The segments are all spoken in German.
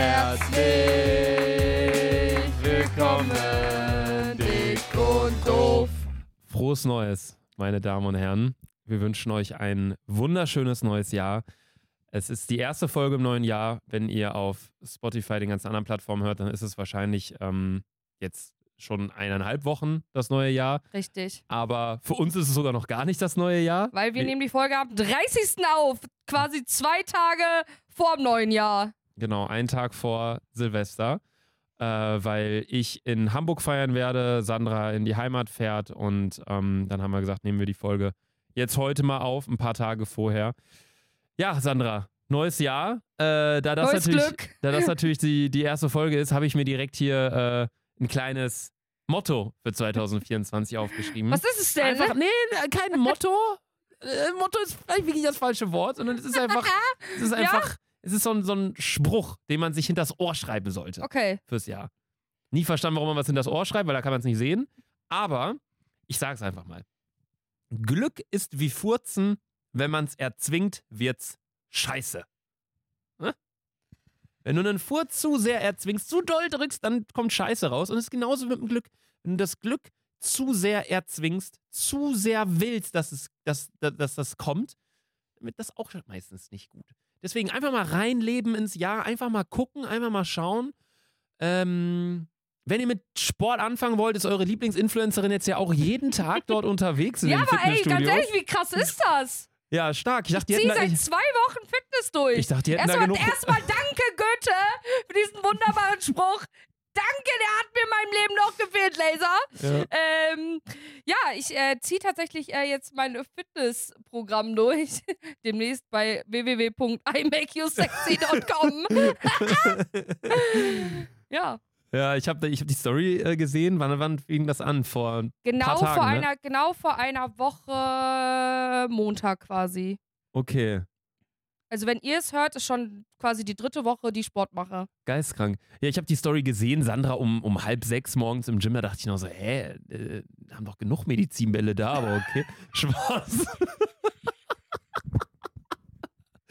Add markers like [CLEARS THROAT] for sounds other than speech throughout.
Herzlich willkommen, dick und doof. Frohes Neues, meine Damen und Herren. Wir wünschen euch ein wunderschönes neues Jahr. Es ist die erste Folge im neuen Jahr. Wenn ihr auf Spotify den ganzen anderen Plattformen hört, dann ist es wahrscheinlich ähm, jetzt schon eineinhalb Wochen das neue Jahr. Richtig. Aber für uns ist es sogar noch gar nicht das neue Jahr. Weil wir Wie- nehmen die Folge am 30. auf. Quasi zwei Tage vor dem neuen Jahr. Genau, einen Tag vor Silvester, äh, weil ich in Hamburg feiern werde, Sandra in die Heimat fährt und ähm, dann haben wir gesagt, nehmen wir die Folge jetzt heute mal auf, ein paar Tage vorher. Ja, Sandra, neues Jahr. Äh, da, das Neues natürlich, Glück. da das natürlich die, die erste Folge ist, habe ich mir direkt hier äh, ein kleines Motto für 2024 aufgeschrieben. Was ist es denn? Einfach, nee, kein Motto. Äh, Motto ist vielleicht wirklich das falsche Wort, sondern es ist einfach, [LAUGHS] es ist einfach, es ist so ein, so ein Spruch, den man sich hinters Ohr schreiben sollte Okay. fürs Jahr. Nie verstanden, warum man was hinters Ohr schreibt, weil da kann man es nicht sehen. Aber ich sag's einfach mal. Glück ist wie Furzen, wenn man's erzwingt, wird's scheiße. Ne? Wenn du einen Furz zu sehr erzwingst, zu doll drückst, dann kommt Scheiße raus. Und es ist genauso mit dem Glück. Wenn du das Glück zu sehr erzwingst, zu sehr willst, dass, es, dass, dass, dass das kommt, wird das auch meistens nicht gut. Deswegen einfach mal reinleben ins Jahr, einfach mal gucken, einfach mal schauen. Ähm, wenn ihr mit Sport anfangen wollt, ist eure Lieblingsinfluencerin jetzt ja auch jeden Tag dort [LAUGHS] unterwegs in Ja, aber ey, ganz ehrlich, wie krass ist das? ja, stark. Ich dachte, die Zieh hätten da, seit ich, zwei Wochen Fitness durch. ich dachte, die hätten da Erstmal genug. erstmal danke Goethe für diesen wunderbaren Spruch. Danke, der hat mir in meinem Leben noch gefehlt, Laser. Ja. Ähm, ja, ich äh, ziehe tatsächlich äh, jetzt mein Fitnessprogramm durch. [LAUGHS] Demnächst bei www.imakeyousexy.com. [LAUGHS] ja, Ja, ich habe ich hab die Story äh, gesehen. Wann, wann fing das an? Vor genau, Paar Tagen, vor ne? einer, genau vor einer Woche Montag quasi. Okay. Also wenn ihr es hört, ist schon quasi die dritte Woche, die ich Sport mache. Geistkrank. Ja, ich habe die Story gesehen, Sandra um, um halb sechs morgens im Gym, da dachte ich noch so, hä, äh, haben doch genug Medizinbälle da, aber okay. [LAUGHS] Spaß.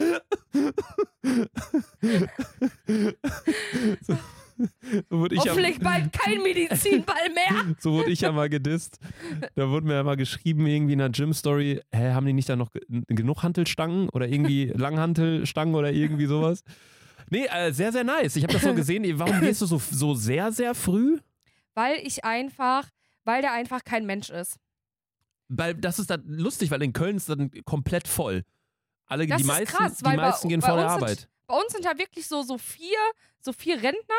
[LAUGHS] [LAUGHS] so, so wurde ich ja, Hoffentlich bald kein Medizinball mehr. [LAUGHS] so wurde ich ja mal gedisst. Da wurde mir ja mal geschrieben, irgendwie in der Gym-Story, hä, haben die nicht da noch ge genug Hantelstangen oder irgendwie [LAUGHS] Langhantelstangen oder irgendwie sowas? Nee, äh, sehr, sehr nice. Ich habe das so gesehen. Warum gehst du so, so sehr, sehr früh? Weil ich einfach, weil der einfach kein Mensch ist. Weil das ist dann lustig, weil in Köln ist dann komplett voll. Alle, Das die ist meisten, krass, die weil bei- meisten gehen bei vor der uns sind- Arbeit. Bei uns sind ja wirklich so, so vier, so vier Rentner.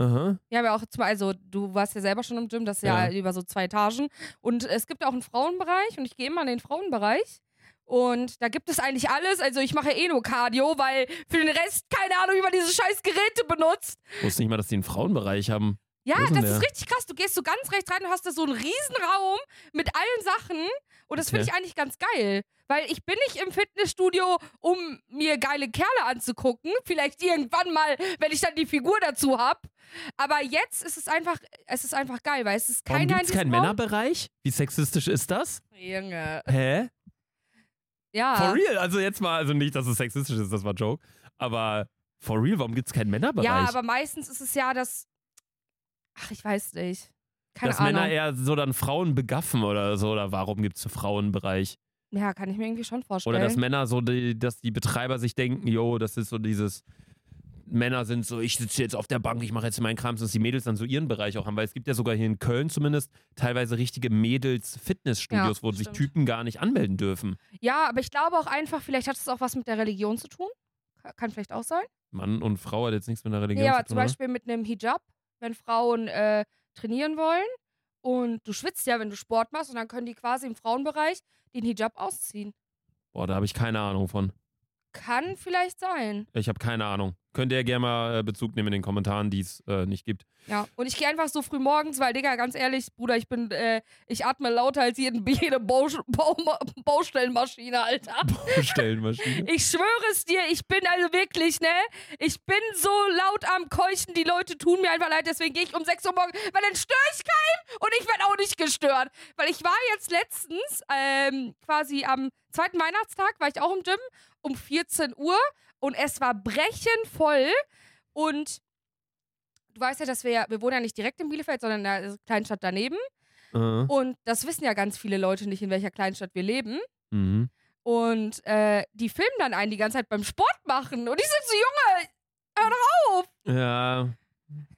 Aha. Wir haben ja auch zum also du warst ja selber schon im Gym, das ist ja, Ja. über so zwei Etagen. Und es gibt auch einen Frauenbereich und ich gehe immer in den Frauenbereich. Und da gibt es eigentlich alles. Also ich mache eh nur Cardio, weil für den Rest keine Ahnung, wie man diese scheiß Geräte benutzt. Ich wusste nicht mal, dass die einen Frauenbereich haben. Ja, denn das der? ist richtig krass. Du gehst so ganz rechts rein und hast da so einen riesen Raum mit allen Sachen. Und das finde ich eigentlich ganz geil. Weil ich bin nicht im Fitnessstudio, um mir geile Kerle anzugucken. Vielleicht irgendwann mal, wenn ich dann die Figur dazu habe. Aber jetzt ist es einfach, es ist einfach geil, weil es ist Warum kein gibt es keinen Männerbereich? Wie sexistisch ist das? Junge. Hä? Ja. For real? Also jetzt mal, also nicht, dass es sexistisch ist, das war Joke. Aber for real, warum gibt es keinen Männerbereich? Ja, aber meistens ist es ja das. Ach, ich weiß nicht. Keine dass Ahnung. Männer eher so dann Frauen begaffen oder so, oder warum gibt es einen Frauenbereich? ja, kann ich mir irgendwie schon vorstellen. Oder dass Männer so, die, dass die Betreiber sich denken, yo, das ist so dieses, Männer sind so, ich sitze jetzt auf der Bank, ich mache jetzt meinen Kram, dass die Mädels dann so ihren Bereich auch haben, weil es gibt ja sogar hier in Köln zumindest teilweise richtige Mädels-Fitnessstudios, Ja, wo sich stimmt. Typen gar nicht anmelden dürfen. Ja, aber ich glaube auch einfach, vielleicht hat es auch was mit der Religion zu tun. Ka- Kann vielleicht auch sein. Mann und Frau hat jetzt nichts mit der Religion Ja, zu zum tun, oder? Beispiel mit einem Hijab, wenn Frauen äh, trainieren wollen und du schwitzt ja, wenn du Sport machst und dann können die quasi im Frauenbereich den Hijab ausziehen. Boah, da habe ich keine Ahnung von. Kann vielleicht sein. Ich habe keine Ahnung. Könnt ihr gerne mal äh, Bezug nehmen in den Kommentaren, die es äh, nicht gibt. Ja, und ich gehe einfach so früh morgens, weil, Digga, ganz ehrlich, Bruder, ich bin, äh, ich atme lauter als jeden, [LAUGHS] jede Bau, Bau, Baustellenmaschine, Alter. [LAUGHS] [LAUGHS] Baustellenmaschine. Ich schwöre es dir, ich bin also wirklich, ne? Ich bin so laut am Keuchen, die Leute tun mir einfach leid, deswegen gehe ich um 6 Uhr morgens, weil dann störe ich keinen und ich werde auch nicht gestört. Weil ich war jetzt letztens, ähm, quasi am zweiten Weihnachtstag, war ich auch im Gym um 14 Uhr und es war brechend voll und du weißt ja, dass wir ja, wir wohnen ja nicht direkt in Bielefeld, sondern in der Kleinstadt daneben. Äh, Und das wissen ja ganz viele Leute nicht, in welcher Kleinstadt wir leben. mhm. Und äh, die filmen dann einen die ganze Zeit beim Sport machen. Und ich sitze so, Junge, hör doch auf. Ja,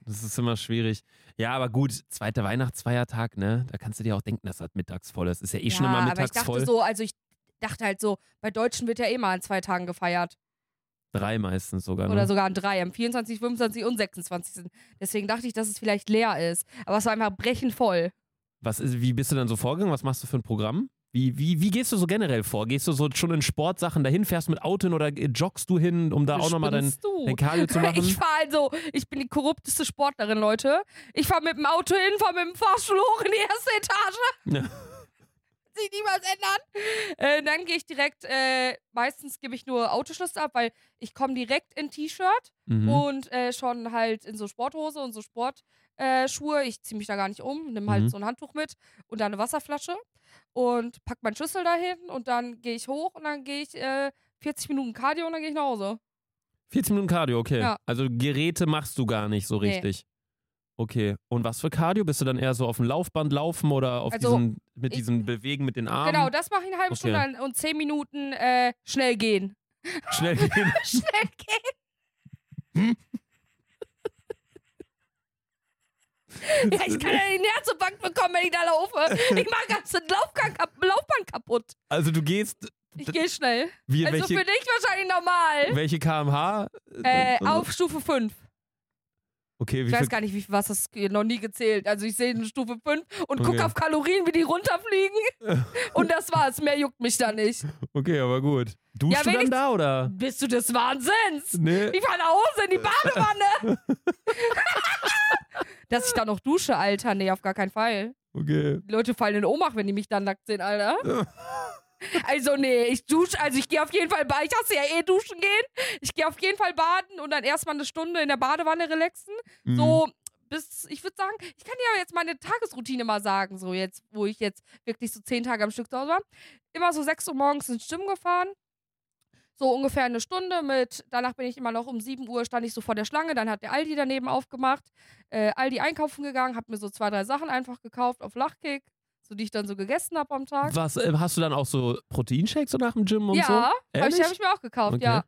das ist immer schwierig. Ja, aber gut, zweiter Weihnachtsfeiertag, ne? Da kannst du dir auch denken, dass das mittags voll ist. Ist ja eh schon immer aber ich mittags dachte voll. so, also ich dachte halt so, bei Deutschen wird ja eh mal an zwei Tagen gefeiert. Drei meistens sogar. Ne? Oder sogar an drei, am 24., 25. und 26. Deswegen dachte ich, dass es vielleicht leer ist. Aber es war einfach brechend voll. Was ist, wie bist du dann so vorgegangen? Was machst du für ein Programm? Wie, wie, wie gehst du so generell vor? Gehst du so schon in Sportsachen dahin, fährst mit Auto hin oder joggst du hin, um da auch nochmal dein, du? dein Cardio zu machen? [LAUGHS] Ich fahre also, ich bin die korrupteste Sportlerin, Leute. Ich fahre mit dem Auto hin, fahre mit dem Fahrstuhl hoch in die erste Etage. Ja. [LAUGHS] Sich nie was ändern. Äh, dann gehe ich direkt, äh, meistens gebe ich nur Autoschlüssel ab, weil ich komme direkt in T-Shirt Mhm. und äh, schon halt in so Sporthose und so Sportschuhe. Äh, ich ziehe mich da gar nicht um, nehme halt Mhm. so ein Handtuch mit und dann eine Wasserflasche und pack meinen Schlüssel dahin und dann gehe ich hoch und dann gehe ich äh, 40 Minuten Cardio und dann gehe ich nach Hause. 14 Minuten Cardio, okay. Ja. Also Geräte machst du gar nicht so Nee. Okay. Und was für Cardio? Bist du dann eher so auf dem Laufband laufen oder auf Also, diesen, mit diesem Bewegen mit den Armen? Genau, das mache ich eine halbe Okay. Stunde und 10 Minuten äh, schnell gehen. Schnell [LAUGHS] gehen. schnell gehen. ja, ich kann ja die Herzinfarkt bekommen, wenn ich da laufe. Ich mache ganz den Laufband kaputt. Also du gehst, Ich gehe schnell. wie, Also welche, für dich wahrscheinlich normal. welche kmh? Äh, Also- auf Stufe 5. Okay, wie Ich weiß gar nicht, wie, was das noch nie gezählt. Also ich sehe eine Stufe 5 und gucke Okay. auf Kalorien, wie die runterfliegen. [LAUGHS] und das war's. Mehr juckt mich da nicht. okay, aber gut. Duschst Ja, du dann da oder? Bist du des Wahnsinns? Nee. Ich fahr nach Hause in die [LAUGHS] Badewanne. [LAUGHS] Dass ich da noch dusche, Alter. Nee, auf gar keinen Fall. Okay. Die Leute fallen in Ohnmacht, wenn die mich dann nackt sehen, Alter. Also nee, ich dusche, also ich gehe auf jeden Fall baden. Ich hasse ja eh duschen gehen. Ich gehe auf jeden Fall baden und dann erstmal eine Stunde in der Badewanne relaxen. Mhm. So bis, ich würde sagen, ich kann dir aber jetzt meine Tagesroutine mal sagen, so jetzt, wo ich jetzt wirklich so zehn Tage am Stück zu Hause war. Immer so 6 Uhr morgens ins Gym gefahren. So ungefähr eine Stunde mit, danach bin ich immer noch um 7 Uhr, stand ich so vor der Schlange, dann hat der Aldi daneben aufgemacht. Äh, Aldi einkaufen gegangen, hab mir so zwei, drei Sachen einfach gekauft auf Lachkick, so die ich dann so gegessen habe am Tag. Was, äh, hast du dann auch so Proteinshakes so nach dem Gym und ja, so? habe ich, Ehrlich? hab ich mir auch gekauft, Okay. ja.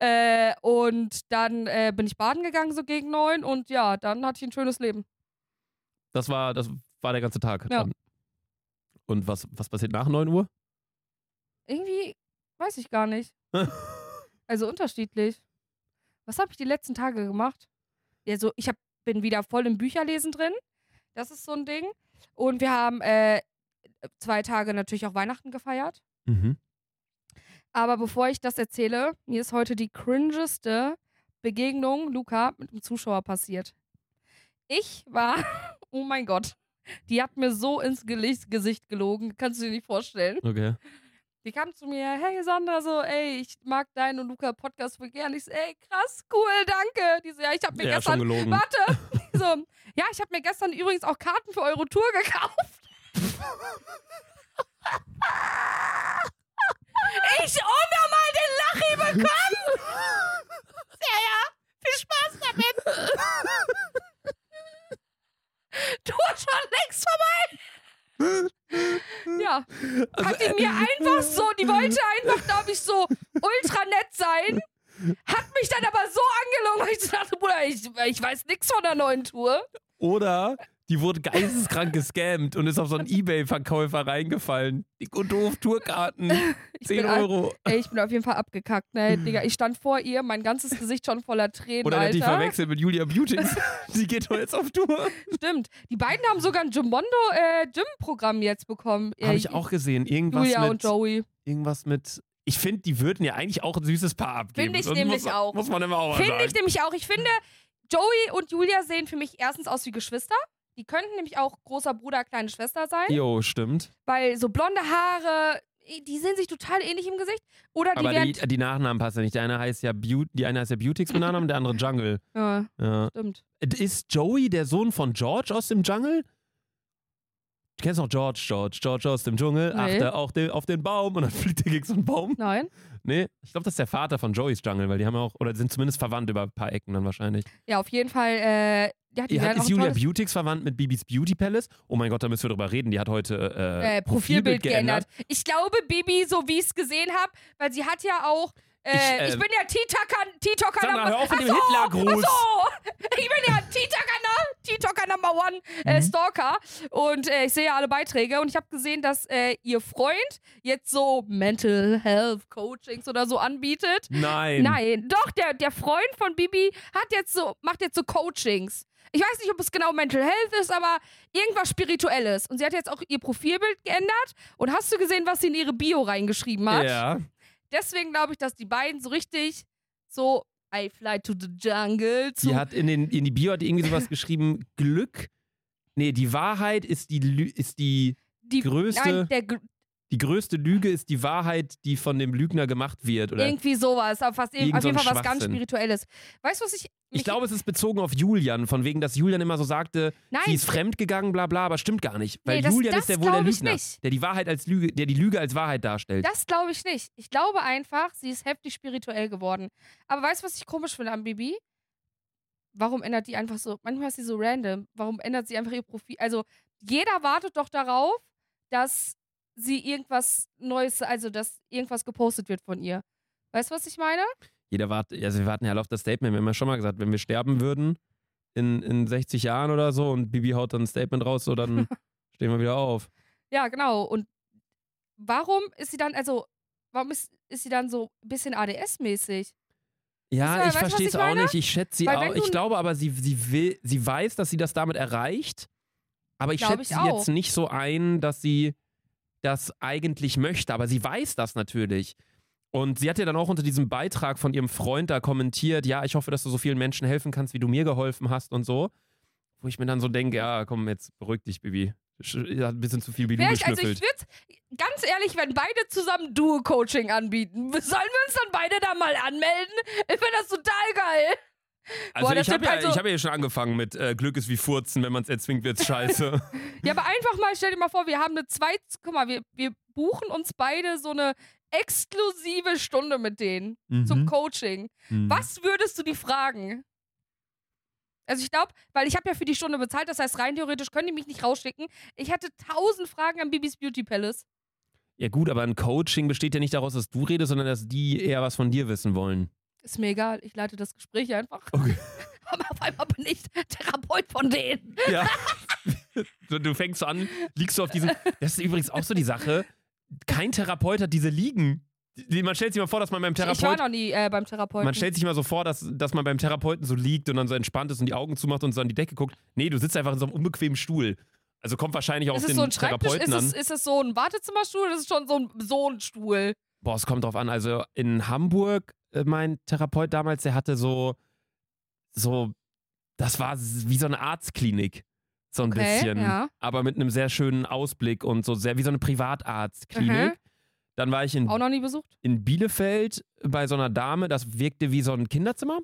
Äh, und dann äh, bin ich baden gegangen, so gegen neun und ja, dann hatte ich ein schönes Leben. Das war, das war der ganze Tag. Ja. Dann. Und was, was passiert nach 9 Uhr? Irgendwie weiß ich gar nicht. [LAUGHS] Also unterschiedlich. Was habe ich die letzten Tage gemacht? Ja, so, ich hab, bin wieder voll im Bücherlesen drin. Das ist so ein Ding. Und wir haben äh, zwei Tage natürlich auch Weihnachten gefeiert. Mhm. Aber bevor ich das erzähle, mir ist heute die cringeste Begegnung, Luca, mit einem Zuschauer passiert. Ich war, [LAUGHS] oh mein Gott, die hat mir so ins Gesicht gelogen, kannst du dir nicht vorstellen. Okay. Die kam zu mir, hey Sandra, so, ey, ich mag deinen und Luca Podcast voll gern. Ich so, ey, krass, cool, danke. Die so, ja, ich hab mir Ja, schon gestern, gelogen. warte, [LAUGHS] so, ja, ich hab mir gestern übrigens auch Karten für eure Tour gekauft. ich unnormal den Lachi bekommen. Ja, ja, viel Spaß damit. Tour schon längst vorbei. Ja, Also, hat die mir einfach so, die wollte einfach, glaube ich, so ultra nett sein. Hat mich dann aber so angelogen, weil ich dachte, Bruder, ich, ich weiß nichts von der neuen Tour. Oder die wurde geisteskrank gescammt und ist auf so einen Ebay-Verkäufer reingefallen. Dick und doof, Tourkarten, [LAUGHS] Ich 10 bin ein- Euro. Ey, ich bin auf jeden Fall abgekackt, ne, Digga. Ich stand vor ihr, mein ganzes Gesicht schon voller Tränen, Oder der hat die Alter. verwechselt mit Julia Beautings. [LAUGHS] die geht doch jetzt auf Tour. Stimmt. Die beiden haben sogar ein Jumbondo äh, Gym-Programm jetzt bekommen. Habe ich auch gesehen. Irgendwas Julia mit, und Joey. irgendwas mit. Ich finde, die würden ja eigentlich auch ein süßes Paar abgeben. Finde ich Das nämlich muss, auch. Muss man immer auch Finde ich nämlich auch. Ich finde, Joey und Julia sehen für mich erstens aus wie Geschwister. Die könnten nämlich auch großer Bruder, kleine Schwester sein. Jo, stimmt. Weil so blonde Haare, die sehen sich total ähnlich im Gesicht. Oder die Aber die, die Nachnamen passen ja nicht. Der eine heißt ja Beauty, die eine heißt ja Beautix mit Nachnamen, der andere Jungle. ja, Ja. stimmt. Ist Joey der Sohn von George aus dem Jungle? Kennst du noch George, George, George aus dem Dschungel, Nee. achte auch den, auf den Baum und dann [LAUGHS] fliegt er gegen so einen Baum. Nein. Nee, ich glaube, das ist der Vater von Joey's Jungle, weil die haben ja auch, oder sind zumindest verwandt über ein paar Ecken dann wahrscheinlich. Ja, auf jeden Fall. Äh, ja, die hat, auch ist Julia Beautix verwandt mit Bibis Beauty Palace? Oh mein Gott, da müssen wir drüber reden. Die hat heute äh, äh, Profilbild geändert. Ich glaube, Bibi, so wie ich es gesehen habe, weil sie hat ja auch. Äh, Ich, ich, äh, bin ja TikToker, TikToker Sandra, hör auf mit dem Hitlergruß. ich bin ja TikToker, ne? TikToker Number One äh, Mhm. Stalker und äh, ich sehe ja alle Beiträge und ich habe gesehen, dass äh, ihr Freund jetzt so Mental Health Coachings oder so anbietet. Nein. Nein, doch, der, der Freund von Bibi hat jetzt so, macht jetzt so Coachings. Ich weiß nicht, ob es genau Mental Health ist, aber irgendwas Spirituelles. Und sie hat jetzt auch ihr Profilbild geändert. Und hast du gesehen, was sie in ihre Bio reingeschrieben hat? Ja. Deswegen glaube ich, dass die beiden so richtig so I fly to the jungle zu Die hat in, den, in die Bio hat die irgendwie sowas [LAUGHS] geschrieben, Glück. Nee, die Wahrheit ist die, ist die, die größte- Nein, der, die größte Lüge ist die Wahrheit, die von dem Lügner gemacht wird. Oder irgendwie sowas, aber fast, Irgend auf jeden Fall was ganz. Spirituelles. Weißt du, was ich. ich glaube, es ist bezogen auf Julian, von wegen, dass Julian immer so sagte, Nein, sie ist fremdgegangen, bla bla, aber stimmt gar nicht. Weil Nee, das- Julian das ist der wohl der Lügner, der die Wahrheit als Lüge, der die Lüge als Wahrheit darstellt. Das glaube ich nicht. Ich glaube einfach, sie ist heftig spirituell geworden. Aber weißt du, was ich komisch finde an Bibi? Warum ändert die einfach so? Manchmal ist sie so random. Warum ändert sie einfach ihr Profil? Also, jeder wartet doch darauf, dass sie irgendwas Neues, also dass irgendwas gepostet wird von ihr. Weißt du, was ich meine? Jeder wartet, also wir warten ja alle auf das Statement. Wir haben ja schon mal gesagt, wenn wir sterben würden in, in 60 Jahren oder so und Bibi haut dann ein Statement raus, so dann [LAUGHS] stehen wir wieder auf. Ja, genau. Und warum ist sie dann, also, warum ist, ist sie dann so ein bisschen ADS-mäßig? Ja, Weißt du, ich verstehe es auch meine? nicht. Ich schätze sie Weil auch. Ich glaube aber, sie, sie will, sie weiß, dass sie das damit erreicht. Aber ich schätze sie jetzt nicht so ein, dass sie das eigentlich möchte. Aber sie weiß das natürlich. Und sie hat ja dann auch unter diesem Beitrag von ihrem Freund da kommentiert, ja, ich hoffe, dass du so vielen Menschen helfen kannst, wie du mir geholfen hast und so. Wo ich mir dann so denke, ja, komm, jetzt beruhig dich, Bibi. Ja, Ein bisschen zu viel Bilou Vielleicht, also ich würde, ganz ehrlich, wenn beide zusammen Duo-Coaching anbieten, sollen wir uns dann beide da mal anmelden? Ich finde das total geil. Also Boah, ich habe ja, also- ich hab ja schon angefangen mit äh, Glück ist wie Furzen, wenn man es erzwingt, wird's scheiße. [LAUGHS] Ja, aber einfach mal, stell dir mal vor, wir haben eine zwei, guck mal, wir, wir buchen uns beide so eine exklusive Stunde mit denen zum Mhm. Coaching. Mhm. Was würdest du die fragen? Also ich glaube, weil ich habe ja für die Stunde bezahlt, das heißt rein theoretisch können die mich nicht rausschicken. Ich hatte tausend Fragen an Bibis Beauty Palace. Ja gut, aber ein Coaching besteht ja nicht daraus, dass du redest, sondern dass die eher was von dir wissen wollen. Ist mir egal, ich leite das Gespräch einfach. Okay. [LAUGHS] Aber auf einmal bin ich Therapeut von denen. Ja. [LAUGHS] du, du fängst an, liegst du auf diesen. Das ist übrigens auch so die Sache. Kein Therapeut hat diese Liegen. Man stellt sich mal vor, dass man beim Ich war noch nie äh, beim Therapeuten. Man stellt sich mal so vor, dass, dass man beim Therapeuten so liegt und dann so entspannt ist und die Augen zumacht und so an die Decke guckt. Nee, du sitzt einfach in so einem unbequemen Stuhl. Also kommt wahrscheinlich auch ist auf den so? Therapeuten Ist an. es, ist es so ein Wartezimmerstuhl oder ist es schon so ein, so ein Stuhl? Boah, es kommt drauf an. Also in Hamburg, mein Therapeut damals, der hatte so, so, das war wie so eine Arztklinik. So ein Okay, bisschen. ja. Aber mit einem sehr schönen Ausblick und so sehr wie so eine Privatarztklinik. Mhm. Dann war ich in, Auch noch nie besucht? in Bielefeld bei so einer Dame, das wirkte wie so ein Kinderzimmer.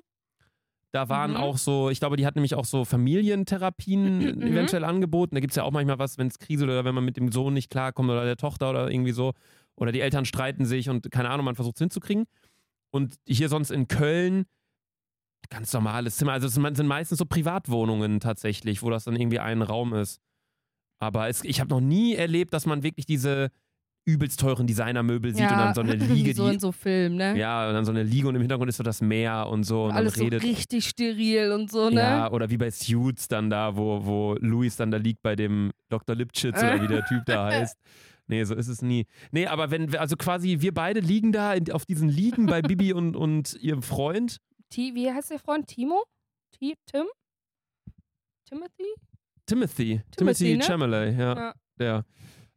Da waren Mhm. auch so, ich glaube, die hat nämlich auch so Familientherapien [CLEARS THROAT] Mhm. eventuell angeboten. Da gibt es ja auch manchmal was, wenn es Krise oder wenn man mit dem Sohn nicht klarkommt oder der Tochter oder irgendwie so. Oder die Eltern streiten sich und keine Ahnung, man versucht es hinzukriegen. Und hier sonst in Köln, ganz normales Zimmer. Also es sind meistens so Privatwohnungen tatsächlich, wo das dann irgendwie ein Raum ist. Aber es, ich habe noch nie erlebt, dass man wirklich diese übelst teuren Designermöbel sieht und dann so eine [LAUGHS] Liege, so in die so Filmen, ne? ja, und dann so eine Liege und im Hintergrund ist so das Meer und so und Alles dann redet. so richtig steril und so, ne? Ja, oder wie bei Suits dann da, wo, wo Louis dann da liegt bei dem Dr. Lipschitz oder wie der Typ da [LAUGHS] heißt. Nee, so ist es nie. Nee, aber wenn, also quasi wir beide liegen da in, auf diesen Liegen bei Bibi [LAUGHS] und, und ihrem Freund. Ti, wie heißt der Freund? Timo? Ti, Tim? Timothy? Timothy. Timothy, ne? Chalamet, ja. Ja. Der.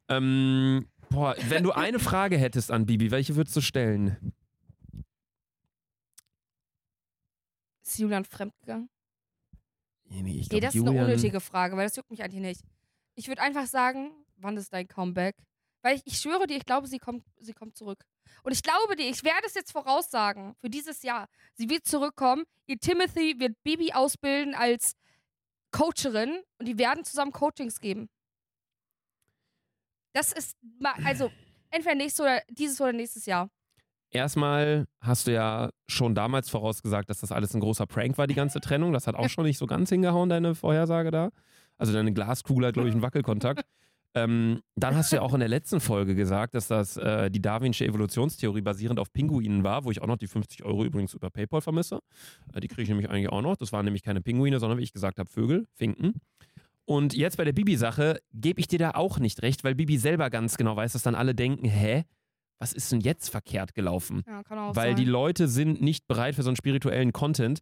Ähm, boah, wenn du eine Frage hättest an Bibi, welche würdest du stellen? Ist Julian fremdgegangen? Nee, ich Nee, glaub, das ist eine Julian- unnötige Frage, weil das juckt mich eigentlich nicht. Ich würde einfach sagen, wann ist dein Comeback? Weil ich, ich schwöre dir, ich glaube, sie kommt, sie kommt zurück. Und ich glaube dir, ich werde es jetzt voraussagen für dieses Jahr. Sie wird zurückkommen. Ihr Timothy wird Bibi ausbilden als Coacherin und die werden zusammen Coachings geben. Das ist, also, entweder nächstes oder dieses oder nächstes Jahr. Erstmal hast du ja schon damals vorausgesagt, dass das alles ein großer Prank war, die ganze Trennung. Das hat auch schon nicht so ganz hingehauen, deine Vorhersage da. Also deine Glaskugel hat, glaube ich, einen Wackelkontakt. [LAUGHS] Ähm, dann hast du ja auch in der letzten Folge gesagt, dass das äh, die Darwinsche Evolutionstheorie basierend auf Pinguinen war, wo ich auch noch die 50 Euro übrigens über PayPal vermisse. Äh, die kriege ich nämlich eigentlich auch noch. Das waren nämlich keine Pinguine, sondern wie ich gesagt habe, Vögel, Finken. Und jetzt bei der Bibi-Sache gebe ich dir da auch nicht recht, weil Bibi selber ganz genau weiß, dass dann alle denken, hä? Was ist denn jetzt verkehrt gelaufen? Ja, kann auch weil sein. die Leute sind nicht bereit für so einen spirituellen Content.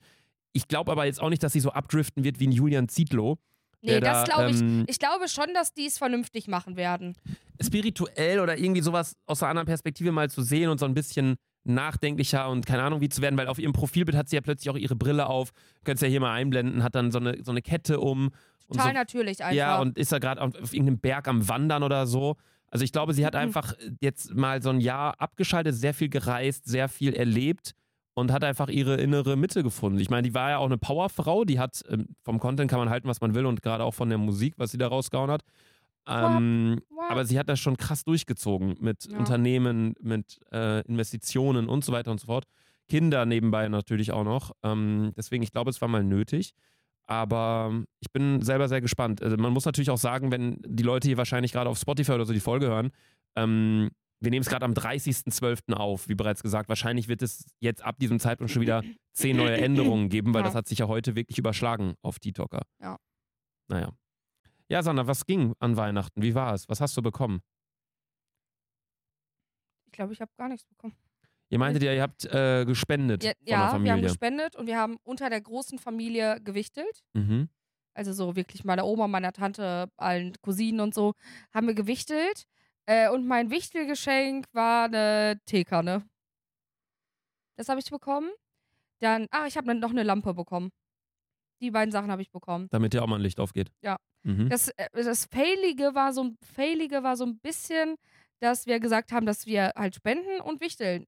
Ich glaube aber jetzt auch nicht, dass sie so abdriften wird wie ein Julian Zietlow. Nee, das da, glaube ich. ähm, Ich glaube schon, dass die es vernünftig machen werden. spirituell oder irgendwie sowas aus einer anderen Perspektive mal zu sehen und so ein bisschen nachdenklicher und keine Ahnung wie zu werden, weil auf ihrem Profilbild hat sie ja plötzlich auch ihre Brille auf, könntest ja hier mal einblenden, hat dann so eine, so eine Kette um. Und Total so, natürlich einfach. Ja, und ist da gerade auf, auf irgendeinem Berg am Wandern oder so. Also ich glaube, sie hat Mhm. einfach jetzt mal so ein Jahr abgeschaltet, sehr viel gereist, sehr viel erlebt und hat einfach ihre innere Mitte gefunden. Ich meine, die war ja auch eine Powerfrau, die hat ähm, vom Content kann man halten, was man will und gerade auch von der Musik, was sie da rausgehauen hat. Ähm, aber sie hat das schon krass durchgezogen mit Ja. Unternehmen, mit äh, Investitionen und so weiter und so fort. Kinder nebenbei natürlich auch noch. Ähm, deswegen, ich glaube, es war mal nötig. Aber ich bin selber sehr gespannt. Also man muss natürlich auch sagen, wenn die Leute hier wahrscheinlich gerade auf Spotify oder so die Folge hören, ähm, wir nehmen es gerade am 30.12. auf, wie bereits gesagt. Wahrscheinlich wird es jetzt ab diesem Zeitpunkt schon wieder zehn neue Änderungen geben, weil Ja. das hat sich ja heute wirklich überschlagen auf TikToker. Ja. Naja. Ja, Sandra, was ging an Weihnachten? Wie war es? Was hast du bekommen? Ich glaube, ich habe gar nichts bekommen. Ihr meintet ja, ihr habt äh, gespendet Ja, ja wir haben gespendet und wir haben unter der großen Familie gewichtelt. Mhm. Also so wirklich meiner Oma, meiner Tante, allen Cousinen und so, haben wir gewichtelt. Äh, und mein Wichtelgeschenk war eine Teekanne. Das habe ich bekommen. Dann, ach, ich habe noch eine Lampe bekommen. Die beiden Sachen habe ich bekommen. Damit dir auch mal ein Licht aufgeht. Ja. Mhm. Das, äh, das Failige war so, Failige war so ein bisschen, dass wir gesagt haben, dass wir halt spenden und wichteln.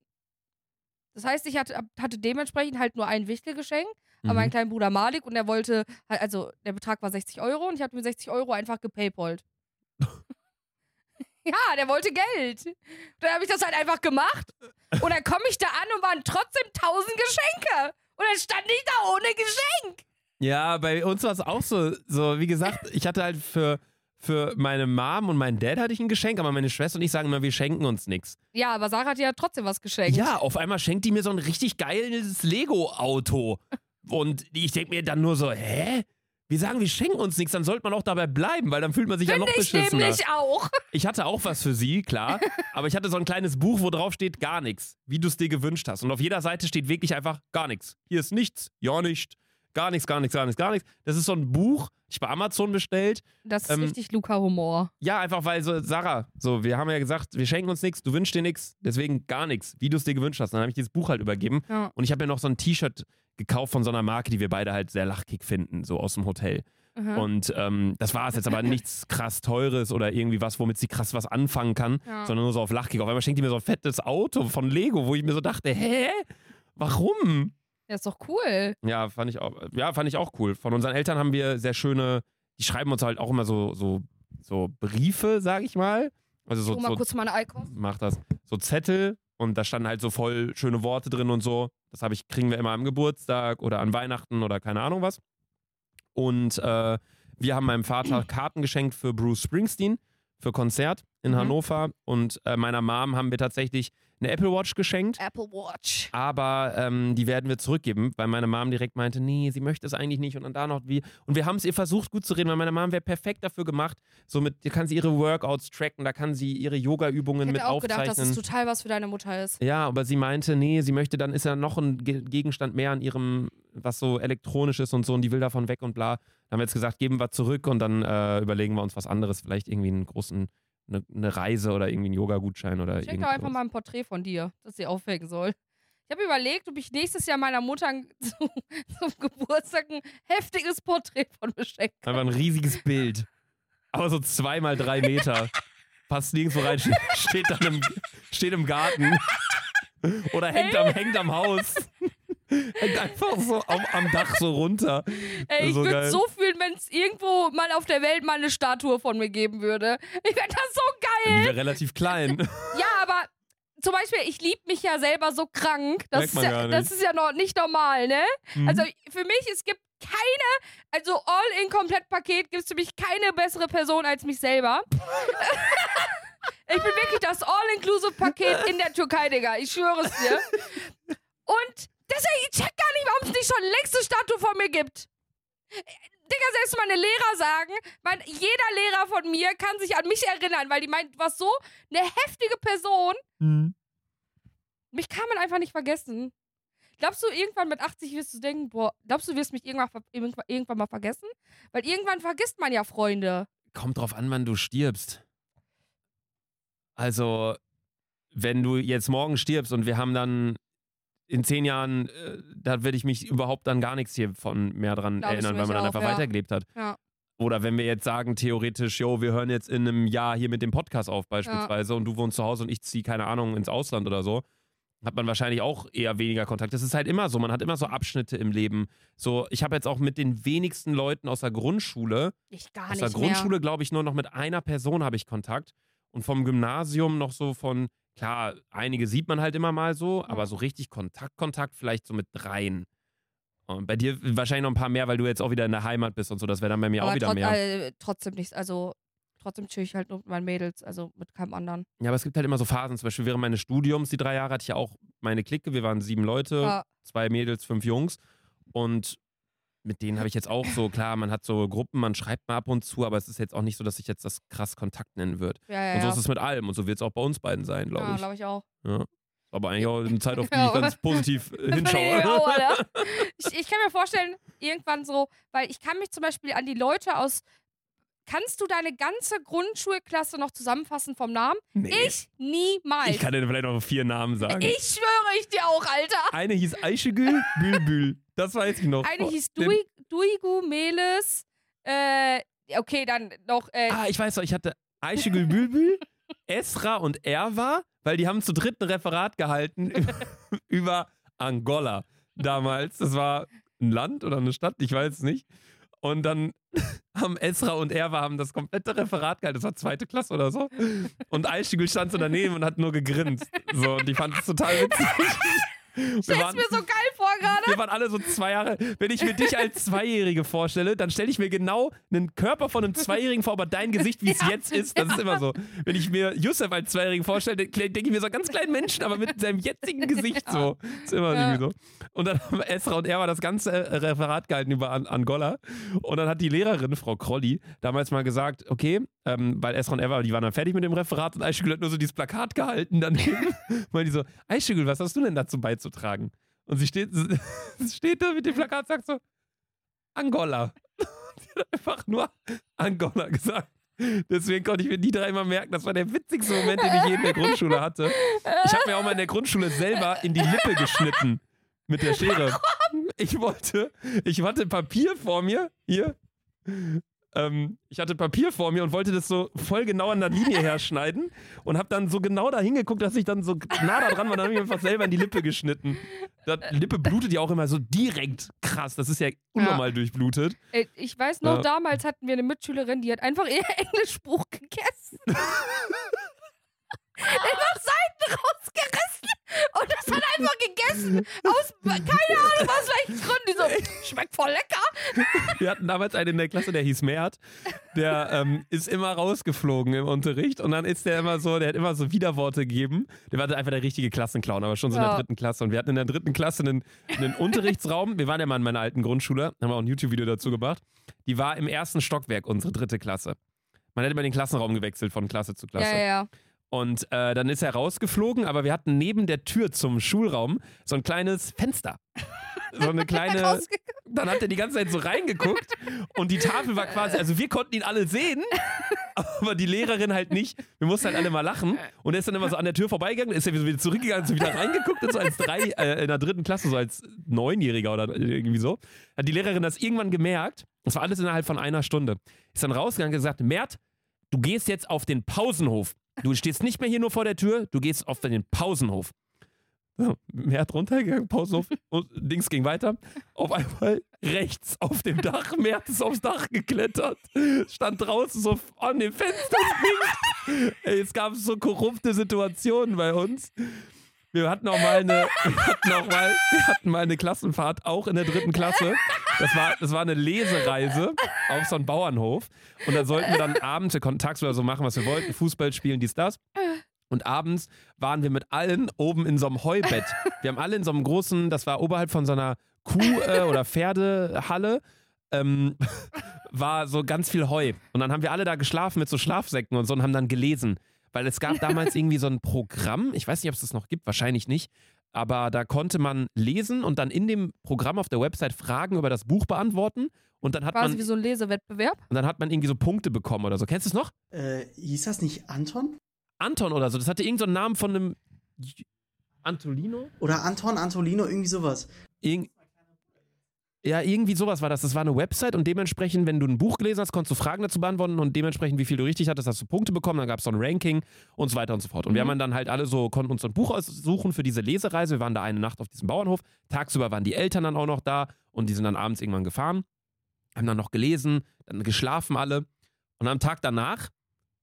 Das heißt, ich hatte, hatte dementsprechend halt nur ein Wichtelgeschenk, aber Mhm. meinen kleinen Bruder Malik und er wollte, also der Betrag war 60 Euro und ich habe mir 60 Euro einfach gepaypalt. [LAUGHS] ja, der wollte Geld. Dann habe ich das halt einfach gemacht und dann komme ich da an und waren trotzdem 1000 Geschenke. Und dann stand ich da ohne Geschenk. Ja, bei uns war es auch so, so, wie gesagt, ich hatte halt für, für meine Mom und meinen Dad hatte ich ein Geschenk, aber meine Schwester und ich sagen immer, wir schenken uns nichts. Ja, aber Sarah hat ja trotzdem was geschenkt. Ja, auf einmal schenkt die mir so ein richtig geiles Lego-Auto. Und ich denke mir dann nur so, hä? Wir sagen, wir schenken uns nichts, dann sollte man auch dabei bleiben, weil dann fühlt man sich ja noch Finde ich beschissener. nämlich auch. Ich hatte auch was für sie, klar, [LAUGHS] aber ich hatte so ein kleines Buch, wo drauf steht gar nichts, wie du es dir gewünscht hast. Und auf jeder Seite steht wirklich einfach gar nichts. Hier ist nichts, ja nicht, gar nichts, gar nichts, gar nichts, gar nichts. Das ist so ein Buch, ich bei Amazon bestellt. Das ist Ähm, richtig Luca-Humor. Ja, einfach weil so, Sarah, so, wir haben ja gesagt, wir schenken uns nichts, du wünschst dir nichts, deswegen gar nichts, wie du es dir gewünscht hast. Dann habe ich dieses Buch halt übergeben Ja. und ich habe mir noch so ein T-Shirt gekauft von so einer Marke, die wir beide halt sehr lachkick finden, so aus dem Hotel. Aha. Und ähm, das war es jetzt aber [LAUGHS] nichts krass Teures oder irgendwie was, womit sie krass was anfangen kann, Ja. sondern nur so auf Lachkick. Auf einmal schenkt die mir so ein fettes Auto von Lego, wo ich mir so dachte, hä? Warum? Ja, ist doch cool. Ja, fand ich auch, ja, fand ich auch cool. Von unseren Eltern haben wir sehr schöne, die schreiben uns halt auch immer so, so, so Briefe, sag ich mal. Also so, Hol mal so kurz meine mach das. So Zettel und da standen halt so voll schöne Worte drin und so. Das habe ich, kriegen wir immer am Geburtstag oder an Weihnachten oder keine Ahnung was. Und äh, wir haben meinem Vater [CLEARS THROAT] Karten geschenkt für Bruce Springsteen, für Konzert in Mhm. Hannover. Und äh, meiner Mom haben wir tatsächlich eine Apple Watch geschenkt. Apple Watch. Aber ähm, die werden wir zurückgeben, weil meine Mom direkt meinte, nee, sie möchte es eigentlich nicht und dann da noch wie. Und wir haben es ihr versucht gut zu reden, weil meine Mom wäre perfekt dafür gemacht. Somit da kann sie ihre Workouts tracken, da kann sie ihre Ich Yoga-Übungen mit auch gedacht, aufzeichnen. dass es total was für deine Mutter ist. Ja, aber sie meinte, nee, sie möchte, dann ist ja noch ein Ge Gegenstand mehr an ihrem, was so elektronisch ist und so, und die will davon weg und bla. Dann haben wir jetzt gesagt, geben wir zurück und dann äh, überlegen wir uns was anderes, vielleicht irgendwie einen großen, eine, eine Reise oder irgendwie einen Yoga-Gutschein oder Schenk doch irgendwas. einfach mal ein Porträt von dir, das sie aufhängen soll. Ich habe überlegt, ob ich nächstes Jahr meiner Mutter [LAUGHS] zum, zum Geburtstag ein heftiges Porträt von mir schenke. Einfach ein riesiges Bild. Aber so zwei mal drei Meter. Passt nirgendwo rein, ste- steht dann im, steht im Garten. Oder hängt am, hängt am Haus. Einfach so am, am Dach so runter. Ey, ich So würde so fühlen, wenn es irgendwo mal auf der Welt mal eine Statue von mir geben würde. Ich fände das so geil. Die wäre relativ klein. [LAUGHS] Ja, aber zum Beispiel, ich liebe mich ja selber so krank. Das, ist ja, das ist ja noch nicht normal, ne? Mhm. Also für mich, es gibt keine, also All-in-Komplett-Paket gibt es für mich keine bessere Person als mich selber. [LAUGHS] ich bin wirklich das All-Inclusive-Paket in der Türkei, Digga. Ich schwöre es dir. [LAUGHS] Und deswegen, ich check gar nicht, warum es nicht schon längst eine Statue von mir gibt. Digga, selbst meine Lehrer sagen, mein, jeder Lehrer von mir kann sich an mich erinnern, weil die meint, du warst so eine heftige Person. Mhm. Mich kann man einfach nicht vergessen. Glaubst du, irgendwann mit 80 wirst du denken, boah, glaubst du, wirst mich irgendwann, irgendwann mal vergessen? Weil irgendwann vergisst man ja Freunde. Kommt drauf an, wann du stirbst. Also, wenn du jetzt morgen stirbst und wir haben dann in zehn Jahren, äh, da werde ich mich überhaupt dann gar nichts hiervon mehr dran Glaub erinnern, weil man dann auch, einfach ja. weitergelebt hat. Ja. Oder wenn wir jetzt sagen, theoretisch, jo, wir hören jetzt in einem Jahr hier mit dem Podcast auf beispielsweise und du wohnst zu Hause und ich ziehe, keine Ahnung, ins Ausland oder so, hat man wahrscheinlich auch eher weniger Kontakt. Das ist halt immer so, man hat immer so Abschnitte im Leben. So, ich habe jetzt auch mit den wenigsten Leuten aus der Grundschule, Ich gar aus der. Grundschule glaube ich nur noch mit einer Person habe ich Kontakt und vom Gymnasium noch so von, klar, einige sieht man halt immer mal so, aber so richtig Kontakt, Kontakt vielleicht so mit dreien. Und bei dir wahrscheinlich noch ein paar mehr, weil du jetzt auch wieder in der Heimat bist und so. Das wäre dann bei mir auch Aber wieder trot- mehr. äh, trotzdem nichts. Also trotzdem chill ich halt nur mit meinen Mädels, also mit keinem anderen. Ja, aber es gibt halt immer so Phasen. Zum Beispiel während meines Studiums, die drei Jahre, hatte ich ja auch meine Clique. Wir waren sieben Leute, Ja. zwei Mädels, fünf Jungs. Und mit denen habe ich jetzt auch so, klar, man hat so Gruppen, man schreibt mal ab und zu, aber es ist jetzt auch nicht so, dass ich jetzt das krass Kontakt nennen würde. Ja, ja, Und so ja. ist es mit allem. Und so wird es auch bei uns beiden sein, glaube ja, ich. glaube ich auch. Ja. Aber eigentlich auch eine Zeit, auf die [LAUGHS] Ja, ich ganz positiv äh, [LAUGHS] hinschaue. Alter. [LAUGHS] ich, ich kann mir vorstellen, irgendwann so, weil ich kann mich zum Beispiel an die Leute aus. Kannst du deine ganze Grundschulklasse noch zusammenfassen vom Namen? Nee. Ich niemals. Ich kann dir vielleicht noch vier Namen sagen. Ich schwöre ich dir auch, Alter. Eine hieß Eichegül Bülbül. Das weiß ich noch. Eine hieß Dui, Duigu Meles. Äh, okay, dann noch. Äh, Ah, ich weiß noch, ich hatte Ayşegül Bülbül, [LAUGHS] Esra und Erwa, weil die haben zu dritt ein Referat gehalten [LAUGHS] über Angola damals. Das war ein Land oder eine Stadt, ich weiß es nicht. Und dann [LAUGHS] haben Esra und Erwa haben das komplette Referat gehalten. Das war zweite Klasse oder so. Und Ayşegül stand so daneben und hat nur gegrinst. So, und die fand es total witzig. [LAUGHS] Stell's waren, mir so geil vor gerade. wir waren alle so zwei Jahre. Wenn ich mir dich als Zweijährige vorstelle, dann stelle ich mir genau einen Körper von einem Zweijährigen vor, aber dein Gesicht, wie es jetzt ist, das ist immer so. Wenn ich mir Yusuf als Zweijährigen vorstelle, denke ich mir so einen ganz kleinen Menschen, aber mit seinem jetzigen Gesicht so. Ist immer Ja. irgendwie so. Und dann haben Esra und er war das ganze äh, Referat gehalten über An Angola. Und dann hat die Lehrerin, Frau Krolli, damals mal gesagt, okay, ähm, weil Esra und Eva, die waren dann fertig mit dem Referat und Aishigül hat nur so dieses Plakat gehalten daneben. [LAUGHS] Weil die so, Aishigül, was hast du denn dazu beizutragen? Und sie steht, [LAUGHS] sie steht da mit dem Plakat und sagt so, Angola. [LAUGHS] Die hat einfach nur Angola gesagt. Deswegen konnte ich mir die drei immer merken, das war der witzigste Moment, den ich je in der Grundschule hatte. Ich habe mir auch mal in der Grundschule selber in die Lippe geschnitten mit der Schere. Ich wollte, ich hatte Papier vor mir, hier. Ähm, ich hatte Papier vor mir und wollte das so voll genau an der Linie [LAUGHS] herschneiden und habe dann so genau da hingeguckt, dass ich dann so nah da dran war, dann habe ich mir einfach selber in die Lippe geschnitten. Die Lippe blutet ja auch immer so direkt krass. Das ist ja unnormal durchblutet. Äh, Ich weiß noch, Ja. damals hatten wir eine Mitschülerin, die hat einfach ihr [LAUGHS] Englischbuch gegessen. [LAUGHS] einfach Seiten rausgerissen und das hat einfach gegessen. Aus keine Ahnung aus welchen Gründen. Die so, schmeckt voll lecker. Wir hatten damals einen in der Klasse, der hieß Mert. Der ähm, ist immer rausgeflogen im Unterricht und dann ist der immer so, der hat immer so Widerworte gegeben. Der war einfach der richtige Klassenclown, aber schon so in der dritten Klasse. Und wir hatten in der dritten Klasse einen, einen Unterrichtsraum. Wir waren ja mal in meiner alten Grundschule, haben wir auch ein YouTube-Video dazu gemacht. Die war im ersten Stockwerk, unsere dritte Klasse. Man hat immer den Klassenraum gewechselt von Klasse zu Klasse. Ja, ja. Und äh, dann ist er rausgeflogen, aber wir hatten neben der Tür zum Schulraum so ein kleines Fenster. So eine [LAUGHS] kleine. Dann hat er die ganze Zeit so reingeguckt und die Tafel war quasi, also wir konnten ihn alle sehen, aber die Lehrerin halt nicht. Wir mussten halt alle mal lachen und er ist dann immer so an der Tür vorbeigegangen, ist er wieder zurückgegangen, so wieder reingeguckt und so als drei, äh, in der dritten Klasse, so als Neunjähriger oder irgendwie so. Hat die Lehrerin das irgendwann gemerkt, das war alles innerhalb von einer Stunde, ist dann rausgegangen und gesagt, Mert, du gehst jetzt auf den Pausenhof. Du stehst nicht mehr hier nur vor der Tür, du gehst auf den Pausenhof. So, Mert runtergegangen, Pause auf, und Dings ging weiter. Auf einmal rechts auf dem Dach, Mert ist aufs Dach geklettert, stand draußen so an dem Fenster. Ey, es gab so korrupte Situationen bei uns. Wir hatten auch mal eine, wir hatten auch mal, wir hatten mal eine Klassenfahrt, auch in der dritten Klasse. Das war, das war eine Lesereise auf so einen Bauernhof. Und da sollten wir dann abends, wir konnten tagsüber so machen, was wir wollten, Fußball spielen, dies, das. Und abends waren wir mit allen oben in so einem Heubett. Wir haben alle in so einem großen, das war oberhalb von so einer Kuh- äh, oder Pferdehalle, ähm, war so ganz viel Heu. Und dann haben wir alle da geschlafen mit so Schlafsäcken und so und haben dann gelesen. Weil es gab damals irgendwie so ein Programm, ich weiß nicht, ob es das noch gibt, wahrscheinlich nicht, aber da konnte man lesen und dann in dem Programm auf der Website Fragen über das Buch beantworten und dann hat Quasi man wie so ein Lesewettbewerb. und dann hat man irgendwie so Punkte bekommen oder so. Kennst du es noch? Äh, hieß das nicht Anton? Anton oder so. Das hatte irgendeinen so einen Namen von einem Antolino? Oder Anton, Antolino, irgendwie sowas. Irg ja, irgendwie sowas war das. Das war eine Website und dementsprechend, wenn du ein Buch gelesen hast, konntest du Fragen dazu beantworten und dementsprechend, wie viel du richtig hattest, hast du Punkte bekommen. Dann gab es so ein Ranking und so weiter und so fort. Und wir Mhm. haben dann halt alle so, konnten uns so ein Buch aussuchen für diese Lesereise. Wir waren da eine Nacht auf diesem Bauernhof. Tagsüber waren die Eltern dann auch noch da und die sind dann abends irgendwann gefahren. Haben dann noch gelesen, dann geschlafen alle. Und am Tag danach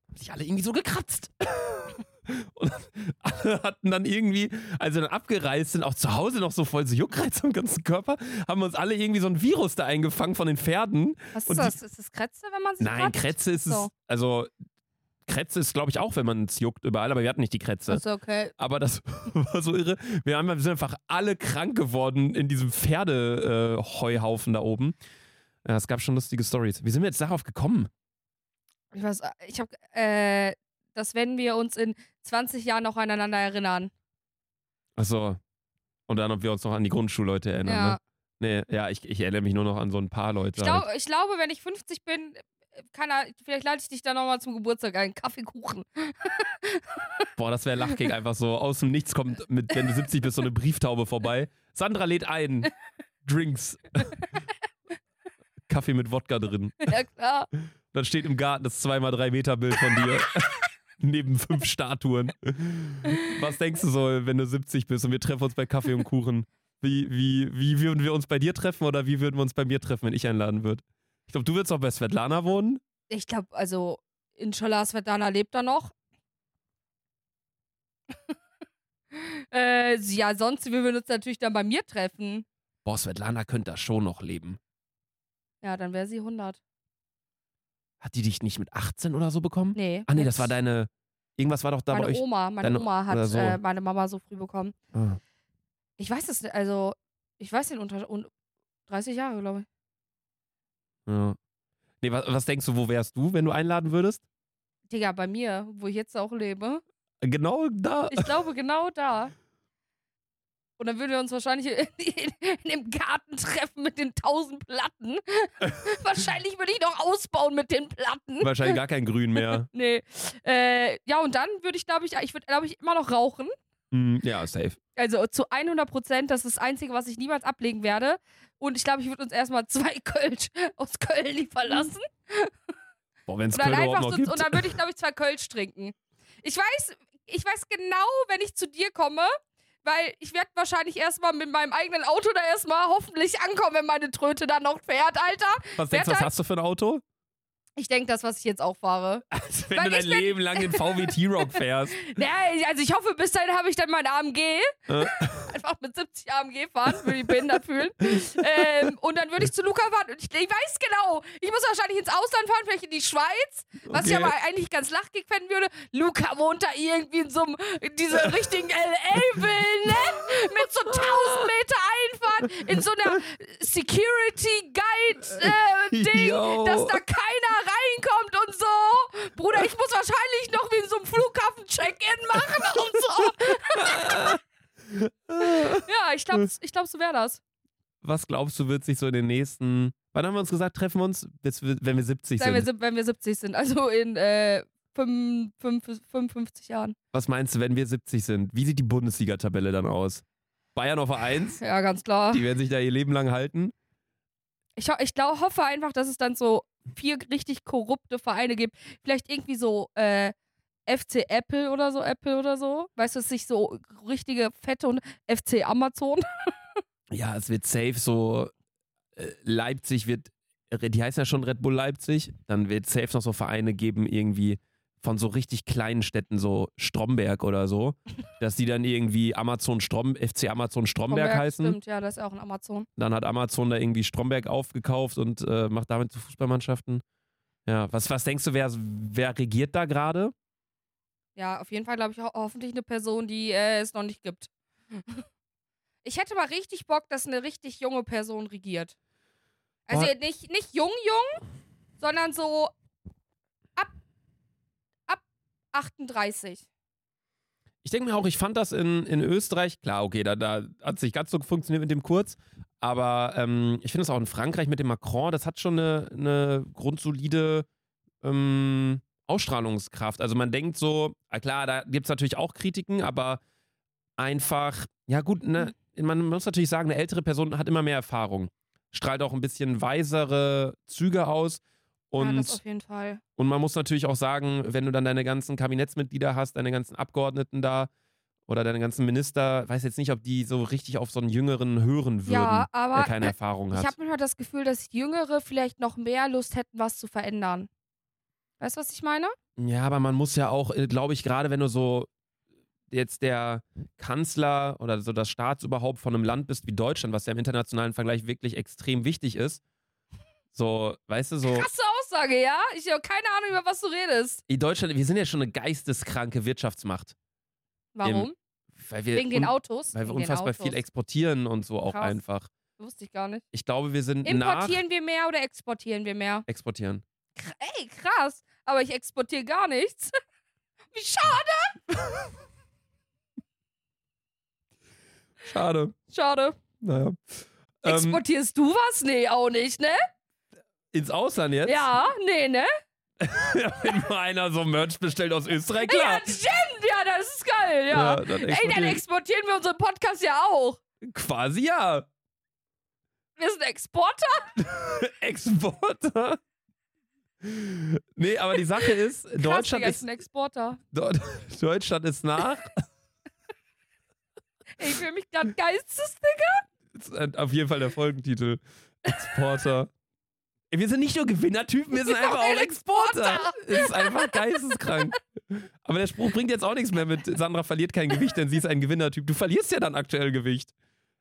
haben sich alle irgendwie so gekratzt. [LAUGHS] Und [LAUGHS] alle hatten dann irgendwie, als wir dann abgereist sind, auch zu Hause noch so voll so Juckreiz am ganzen Körper, haben wir uns alle irgendwie so ein Virus da eingefangen von den Pferden. Was ist das? Ist das Krätze, wenn man sich Nein, kratzt? Krätze ist es. So. Also, Krätze ist, glaube ich, auch, wenn man es juckt überall, aber wir hatten nicht die Krätze. Achso, okay. Aber das [LAUGHS] war so irre. Wir, haben, wir sind einfach alle krank geworden in diesem Pferdeheuhaufen da oben. Ja, es gab schon lustige Stories. Wie sind wir jetzt darauf gekommen? Ich weiß, ich habe, äh, das werden wir uns in 20 Jahren noch aneinander erinnern. Achso. Und dann, ob wir uns noch an die Grundschulleute erinnern, Ja. ne? Nee, ja, ich, ich erinnere mich nur noch an so ein paar Leute. Ich, halt. glaub, ich glaube, wenn ich 50 bin, kann er, vielleicht lade ich dich dann nochmal zum Geburtstag ein. Kaffeekuchen. [LAUGHS] Boah, das wäre Lachkick einfach so. Aus dem Nichts kommt, mit, wenn du 70 bist, so eine Brieftaube vorbei. Sandra lädt ein. Drinks. [LAUGHS] Kaffee mit Wodka drin. ja, klar. Dann steht im Garten das 2x3 Meter Bild von dir. [LAUGHS] Neben fünf Statuen. Was denkst du so, wenn du 70 bist und wir treffen uns bei Kaffee und Kuchen? Wie, wie, wie würden wir uns bei dir treffen oder wie würden wir uns bei mir treffen, wenn ich einladen würde? Ich glaube, du würdest auch bei Svetlana wohnen. Ich glaube, also, Inshallah, Svetlana lebt da noch. [LAUGHS] äh, ja, sonst, wir würden uns natürlich dann bei mir treffen. Boah, Svetlana könnte da schon noch leben. Ja, dann wäre sie 100. Hat die dich nicht mit 18 oder so bekommen? Nee. Ah, nee, das war deine. Irgendwas war doch da meine bei euch. Oma. Meine deine- Oma hat so. äh, meine Mama so früh bekommen. Ah. Ich weiß es nicht, also, ich weiß den unter. Un 30 Jahre, glaube ich. Ja. Nee, was, was denkst du, wo wärst du, wenn du einladen würdest? Digga, bei mir, wo ich jetzt auch lebe. Genau da. Ich glaube, genau da. Und dann würden wir uns wahrscheinlich in, in, in dem Garten treffen mit den tausend Platten. [LAUGHS] wahrscheinlich würde ich noch ausbauen mit den Platten. Wahrscheinlich gar kein Grün mehr. [LAUGHS] Nee. Äh, ja, und dann würde ich, glaube ich, ich würde, glaube ich, immer noch rauchen. Hm, ja, safe. Also zu 100 Prozent, das ist das Einzige, was ich niemals ablegen werde. Und ich glaube, ich würde uns erstmal zwei Kölsch aus Köln liefern lassen. Boah, wenn es Und dann, Köln einfach noch so, gibt. und dann würde ich, glaube ich, zwei Kölsch trinken. Ich weiß, ich weiß genau, wenn ich zu dir komme, weil ich werde wahrscheinlich erstmal mit meinem eigenen Auto da erstmal hoffentlich ankommen, wenn meine Tröte dann noch fährt, Alter. was denkst du, was hast du für ein Auto? Ich denke, das, was ich jetzt auch fahre. [LAUGHS] Also, wenn Weil du dein ich bin- Leben lang in VW T-Rock fährst. [LAUGHS] Ja, also ich hoffe, bis dahin habe ich dann mein AMG. Äh. [LAUGHS] Einfach mit 70 AMG fahren, würde ich behindert fühlen. ähm, und dann würde ich zu Luca fahren. Und ich, ich weiß genau, ich muss wahrscheinlich ins Ausland fahren, vielleicht in die Schweiz. Was ich Okay. aber eigentlich ganz lachgig fänden würde. Luca wohnt da irgendwie in so einem, in dieser richtigen LA-Villen, ne? Mit so 1000 Meter Einfahrt, in so einer Security-Guide-Ding, Yo. dass da keiner muss wahrscheinlich noch wie in so einem Flughafen-Check-In machen und so. [LAUGHS] ja, ich glaube, ich glaub, so wäre das. Was glaubst du, wird sich so in den nächsten. Wann haben wir uns gesagt, treffen wir uns? Wir- wenn wir 70 Wenn wir, sind. sieb- wenn wir 70 sind, also in äh, fünf- fünf- 55 Jahren. Was meinst du, wenn wir 70 sind? Wie sieht die Bundesliga-Tabelle dann aus? Bayern auf 1? Ja, ganz klar. Die werden sich da ihr Leben lang halten. Ich, ich glaub, hoffe einfach, dass es dann so vier richtig korrupte Vereine gibt. Vielleicht irgendwie so äh, FC Apple oder so, Apple oder so. Weißt du, es ist nicht so richtige fette und FC Amazon. [LAUGHS] Ja, es wird safe so. äh, Leipzig wird. Die heißen ja schon Red Bull Leipzig. Dann wird safe noch so Vereine geben, irgendwie von so richtig kleinen Städten, so Stromberg oder so, [LAUGHS] dass die dann irgendwie Amazon Strom, FC Amazon Stromberg heißen. Stimmt, ja, das ist auch ein Amazon. Dann hat Amazon da irgendwie Stromberg aufgekauft und äh, macht damit zu Fußballmannschaften. Ja, was, was denkst du, wer, wer regiert da gerade? Ja, auf jeden Fall, glaube ich, ho hoffentlich eine Person, die äh, es noch nicht gibt. [LAUGHS] Ich hätte mal richtig Bock, dass eine richtig junge Person regiert. Also Boah. nicht, nicht jung, jung, sondern so ab, ab 38. Ich denke mir auch, ich fand das in, in Österreich, klar, okay, da, da hat es nicht ganz so funktioniert mit dem Kurz, aber ähm, ich finde es auch in Frankreich mit dem Macron, das hat schon eine, eine grundsolide ähm, Ausstrahlungskraft. Also man denkt so, ah, klar, da gibt es natürlich auch Kritiken, aber einfach, ja gut, ne, man muss natürlich sagen, eine ältere Person hat immer mehr Erfahrung, strahlt auch ein bisschen weisere Züge aus ja, und das auf jeden Fall. und man muss natürlich auch sagen, wenn du dann deine ganzen Kabinettsmitglieder hast, deine ganzen Abgeordneten da oder deine ganzen Minister, weiß jetzt nicht, ob die so richtig auf so einen Jüngeren hören würden, Ja, der aber keine Erfahrung ich hat. habe manchmal das Gefühl, dass Jüngere vielleicht noch mehr Lust hätten, was zu verändern. Weißt du, was ich meine? Ja, aber man muss ja auch, glaube ich, gerade wenn du so jetzt der Kanzler oder so das Staatsoberhaupt von einem Land bist wie Deutschland, was ja im internationalen Vergleich wirklich extrem wichtig ist, so, weißt du, so, Krasse Aussage, ja? Ich habe keine Ahnung, über was du redest. in Deutschland, wir sind ja schon eine geisteskranke Wirtschaftsmacht. Warum? Weil wir, Wegen den Autos? weil wir Wegen unfassbar viel exportieren und so auch Krass. einfach. Wusste ich gar nicht. Ich glaube, wir sind nach Importieren wir mehr oder exportieren wir mehr? exportieren. Ey, krass. Aber ich exportiere gar nichts. [LAUGHS] Wie schade. Schade. Schade. Naja. Ähm, Exportierst du was? Nee, auch nicht, ne? Ins Ausland jetzt? Ja, nee, ne? [LAUGHS] Wenn mal einer so Merch bestellt aus Österreich, klar. Ja, stimmt. Ja, das ist geil, ja. dann Ey, dann exportieren. wir unseren Podcast ja auch. Quasi ja. Wir sind Exporter. [LAUGHS] Exporter. Nee, aber die Sache ist, Krass, Deutschland, Digga, ist, bin Exporter. Deu- [LAUGHS] Deutschland ist nach. Ey, Ich fühle mich gerade geistes. Ist, äh, Auf jeden Fall der Folgentitel. Exporter. Wir sind nicht nur Gewinnertypen, wir sind sind einfach auch Exporter. Es ist einfach geisteskrank. Aber der Spruch bringt jetzt auch nichts mehr mit Sandra verliert kein Gewicht, denn sie ist ein Gewinnertyp. Du verlierst ja dann aktuell Gewicht.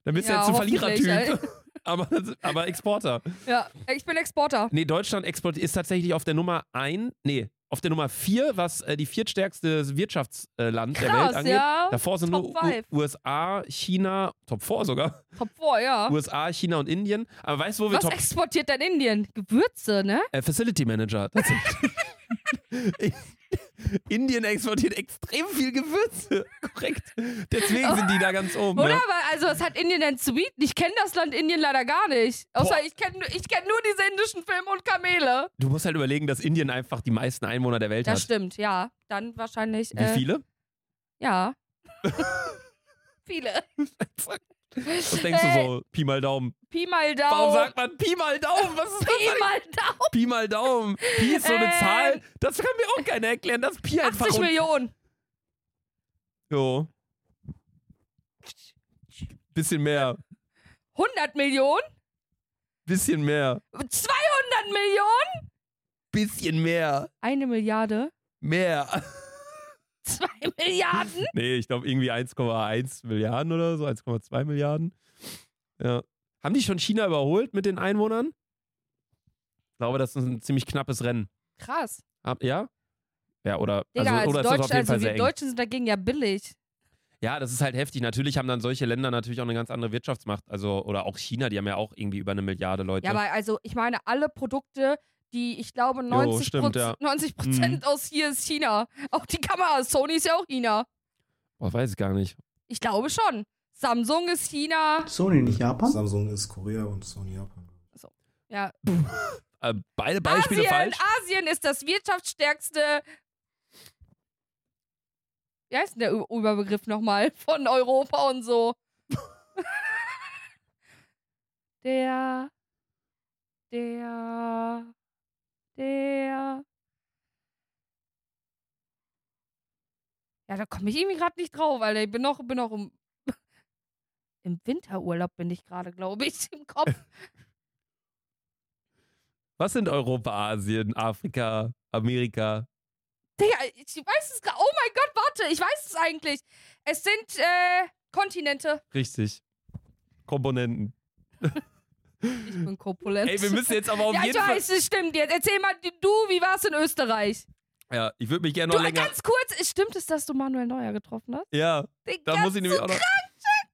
Dann bist du Ja, jetzt ein Verlierertyp. [LAUGHS] aber, aber Exporter. Ja, ich bin Exporter. Nee, Deutschland export ist tatsächlich auf der Nummer 1, nee, auf der Nummer 4, was äh, die viertstärkste Wirtschaftsland der Welt Krass, angeht. ja. Davor sind Top nur five. USA, China, Top 4 sogar. Top 4, ja. [LAUGHS] USA, China und Indien. Aber weißt du, wo wir Was Top exportiert denn Indien? Gewürze, ne? äh, Facility Manager tatsächlich. [LAUGHS] [LAUGHS] Indien exportiert extrem viel Gewürze. [LAUGHS] Korrekt. Deswegen sind die da ganz oben. Oder? Ne? Aber also, was hat Indien denn zu bieten? Ich kenne das Land Indien leider gar nicht. Außer Boah. ich kenne ich kenn nur diese indischen Filme und Kamele. Du musst halt überlegen, dass Indien einfach die meisten Einwohner der Welt Das hat. stimmt, ja. Dann wahrscheinlich. Wie äh, viele? Ja. [LAUGHS] Viele. [LAUGHS] Was denkst du Äh, so? Pi mal Daumen. Pi mal Daumen. Warum sagt man Pi mal Daumen? Was ist das Pi mal Daumen? Pi mal Daumen. Pi ist so eine Äh. Zahl. Das kann mir auch keiner erklären. Das Pi einfach. 80 und- Millionen. Jo. Bisschen mehr. 100 Millionen? Bisschen mehr. 200 Millionen? Bisschen mehr. Eine Milliarde? Mehr. Zwei [LAUGHS] Milliarden? Nee, ich glaube irgendwie 1,1 Milliarden oder so. 1,2 Milliarden. Ja. Haben die schon China überholt mit den Einwohnern? Ich glaube, das ist ein ziemlich knappes Rennen. Krass. Hab- Ja? Ja, oder, Digga, also, oder ist das Deutsch, auf jeden also Fall sehr wir eng. Deutschen sind dagegen ja billig. Ja, das ist halt heftig. Natürlich haben dann solche Länder natürlich auch eine ganz andere Wirtschaftsmacht. Also, oder auch China, die haben ja auch irgendwie über eine Milliarde Leute. Ja, aber also, ich meine, alle Produkte, die ich glaube 90, stimmt, ja. 90 Prozent aus hier ist China. Auch die Kamera, Sony ist ja auch China. Boah, weiß ich gar nicht. Ich glaube schon. Samsung ist China. Sony nicht Japan? Samsung ist Korea und Sony Japan. Ja. [LAUGHS] Äh, beide Beispiele Asien, falsch. Asien ist das wirtschaftsstärkste. Wie heißt denn der Überbegriff nochmal [LAUGHS] von Europa und so? [LAUGHS] der. Der. Der. da komme ich irgendwie gerade nicht drauf, Alter. Ich bin noch, bin noch im, [LAUGHS] im Winterurlaub bin ich gerade, glaube ich, im Kopf. [LAUGHS] Was sind Europa, Asien, Afrika, Amerika? Digga, ich weiß es gerade. Oh mein Gott, warte, ich weiß es eigentlich. Es sind äh, Kontinente. Richtig. Komponenten. [LAUGHS] Ich bin korpulent. Ey, wir müssen jetzt aber auf ja, jeden ich Fall. weiß, es stimmt jetzt. Erzähl mal, du, wie war's in Österreich? Ja, ich würde mich gerne Du, noch länger. ganz kurz, stimmt es, dass du Manuel Neuer getroffen hast? Ja, Digga, da muss ich nämlich so auch noch.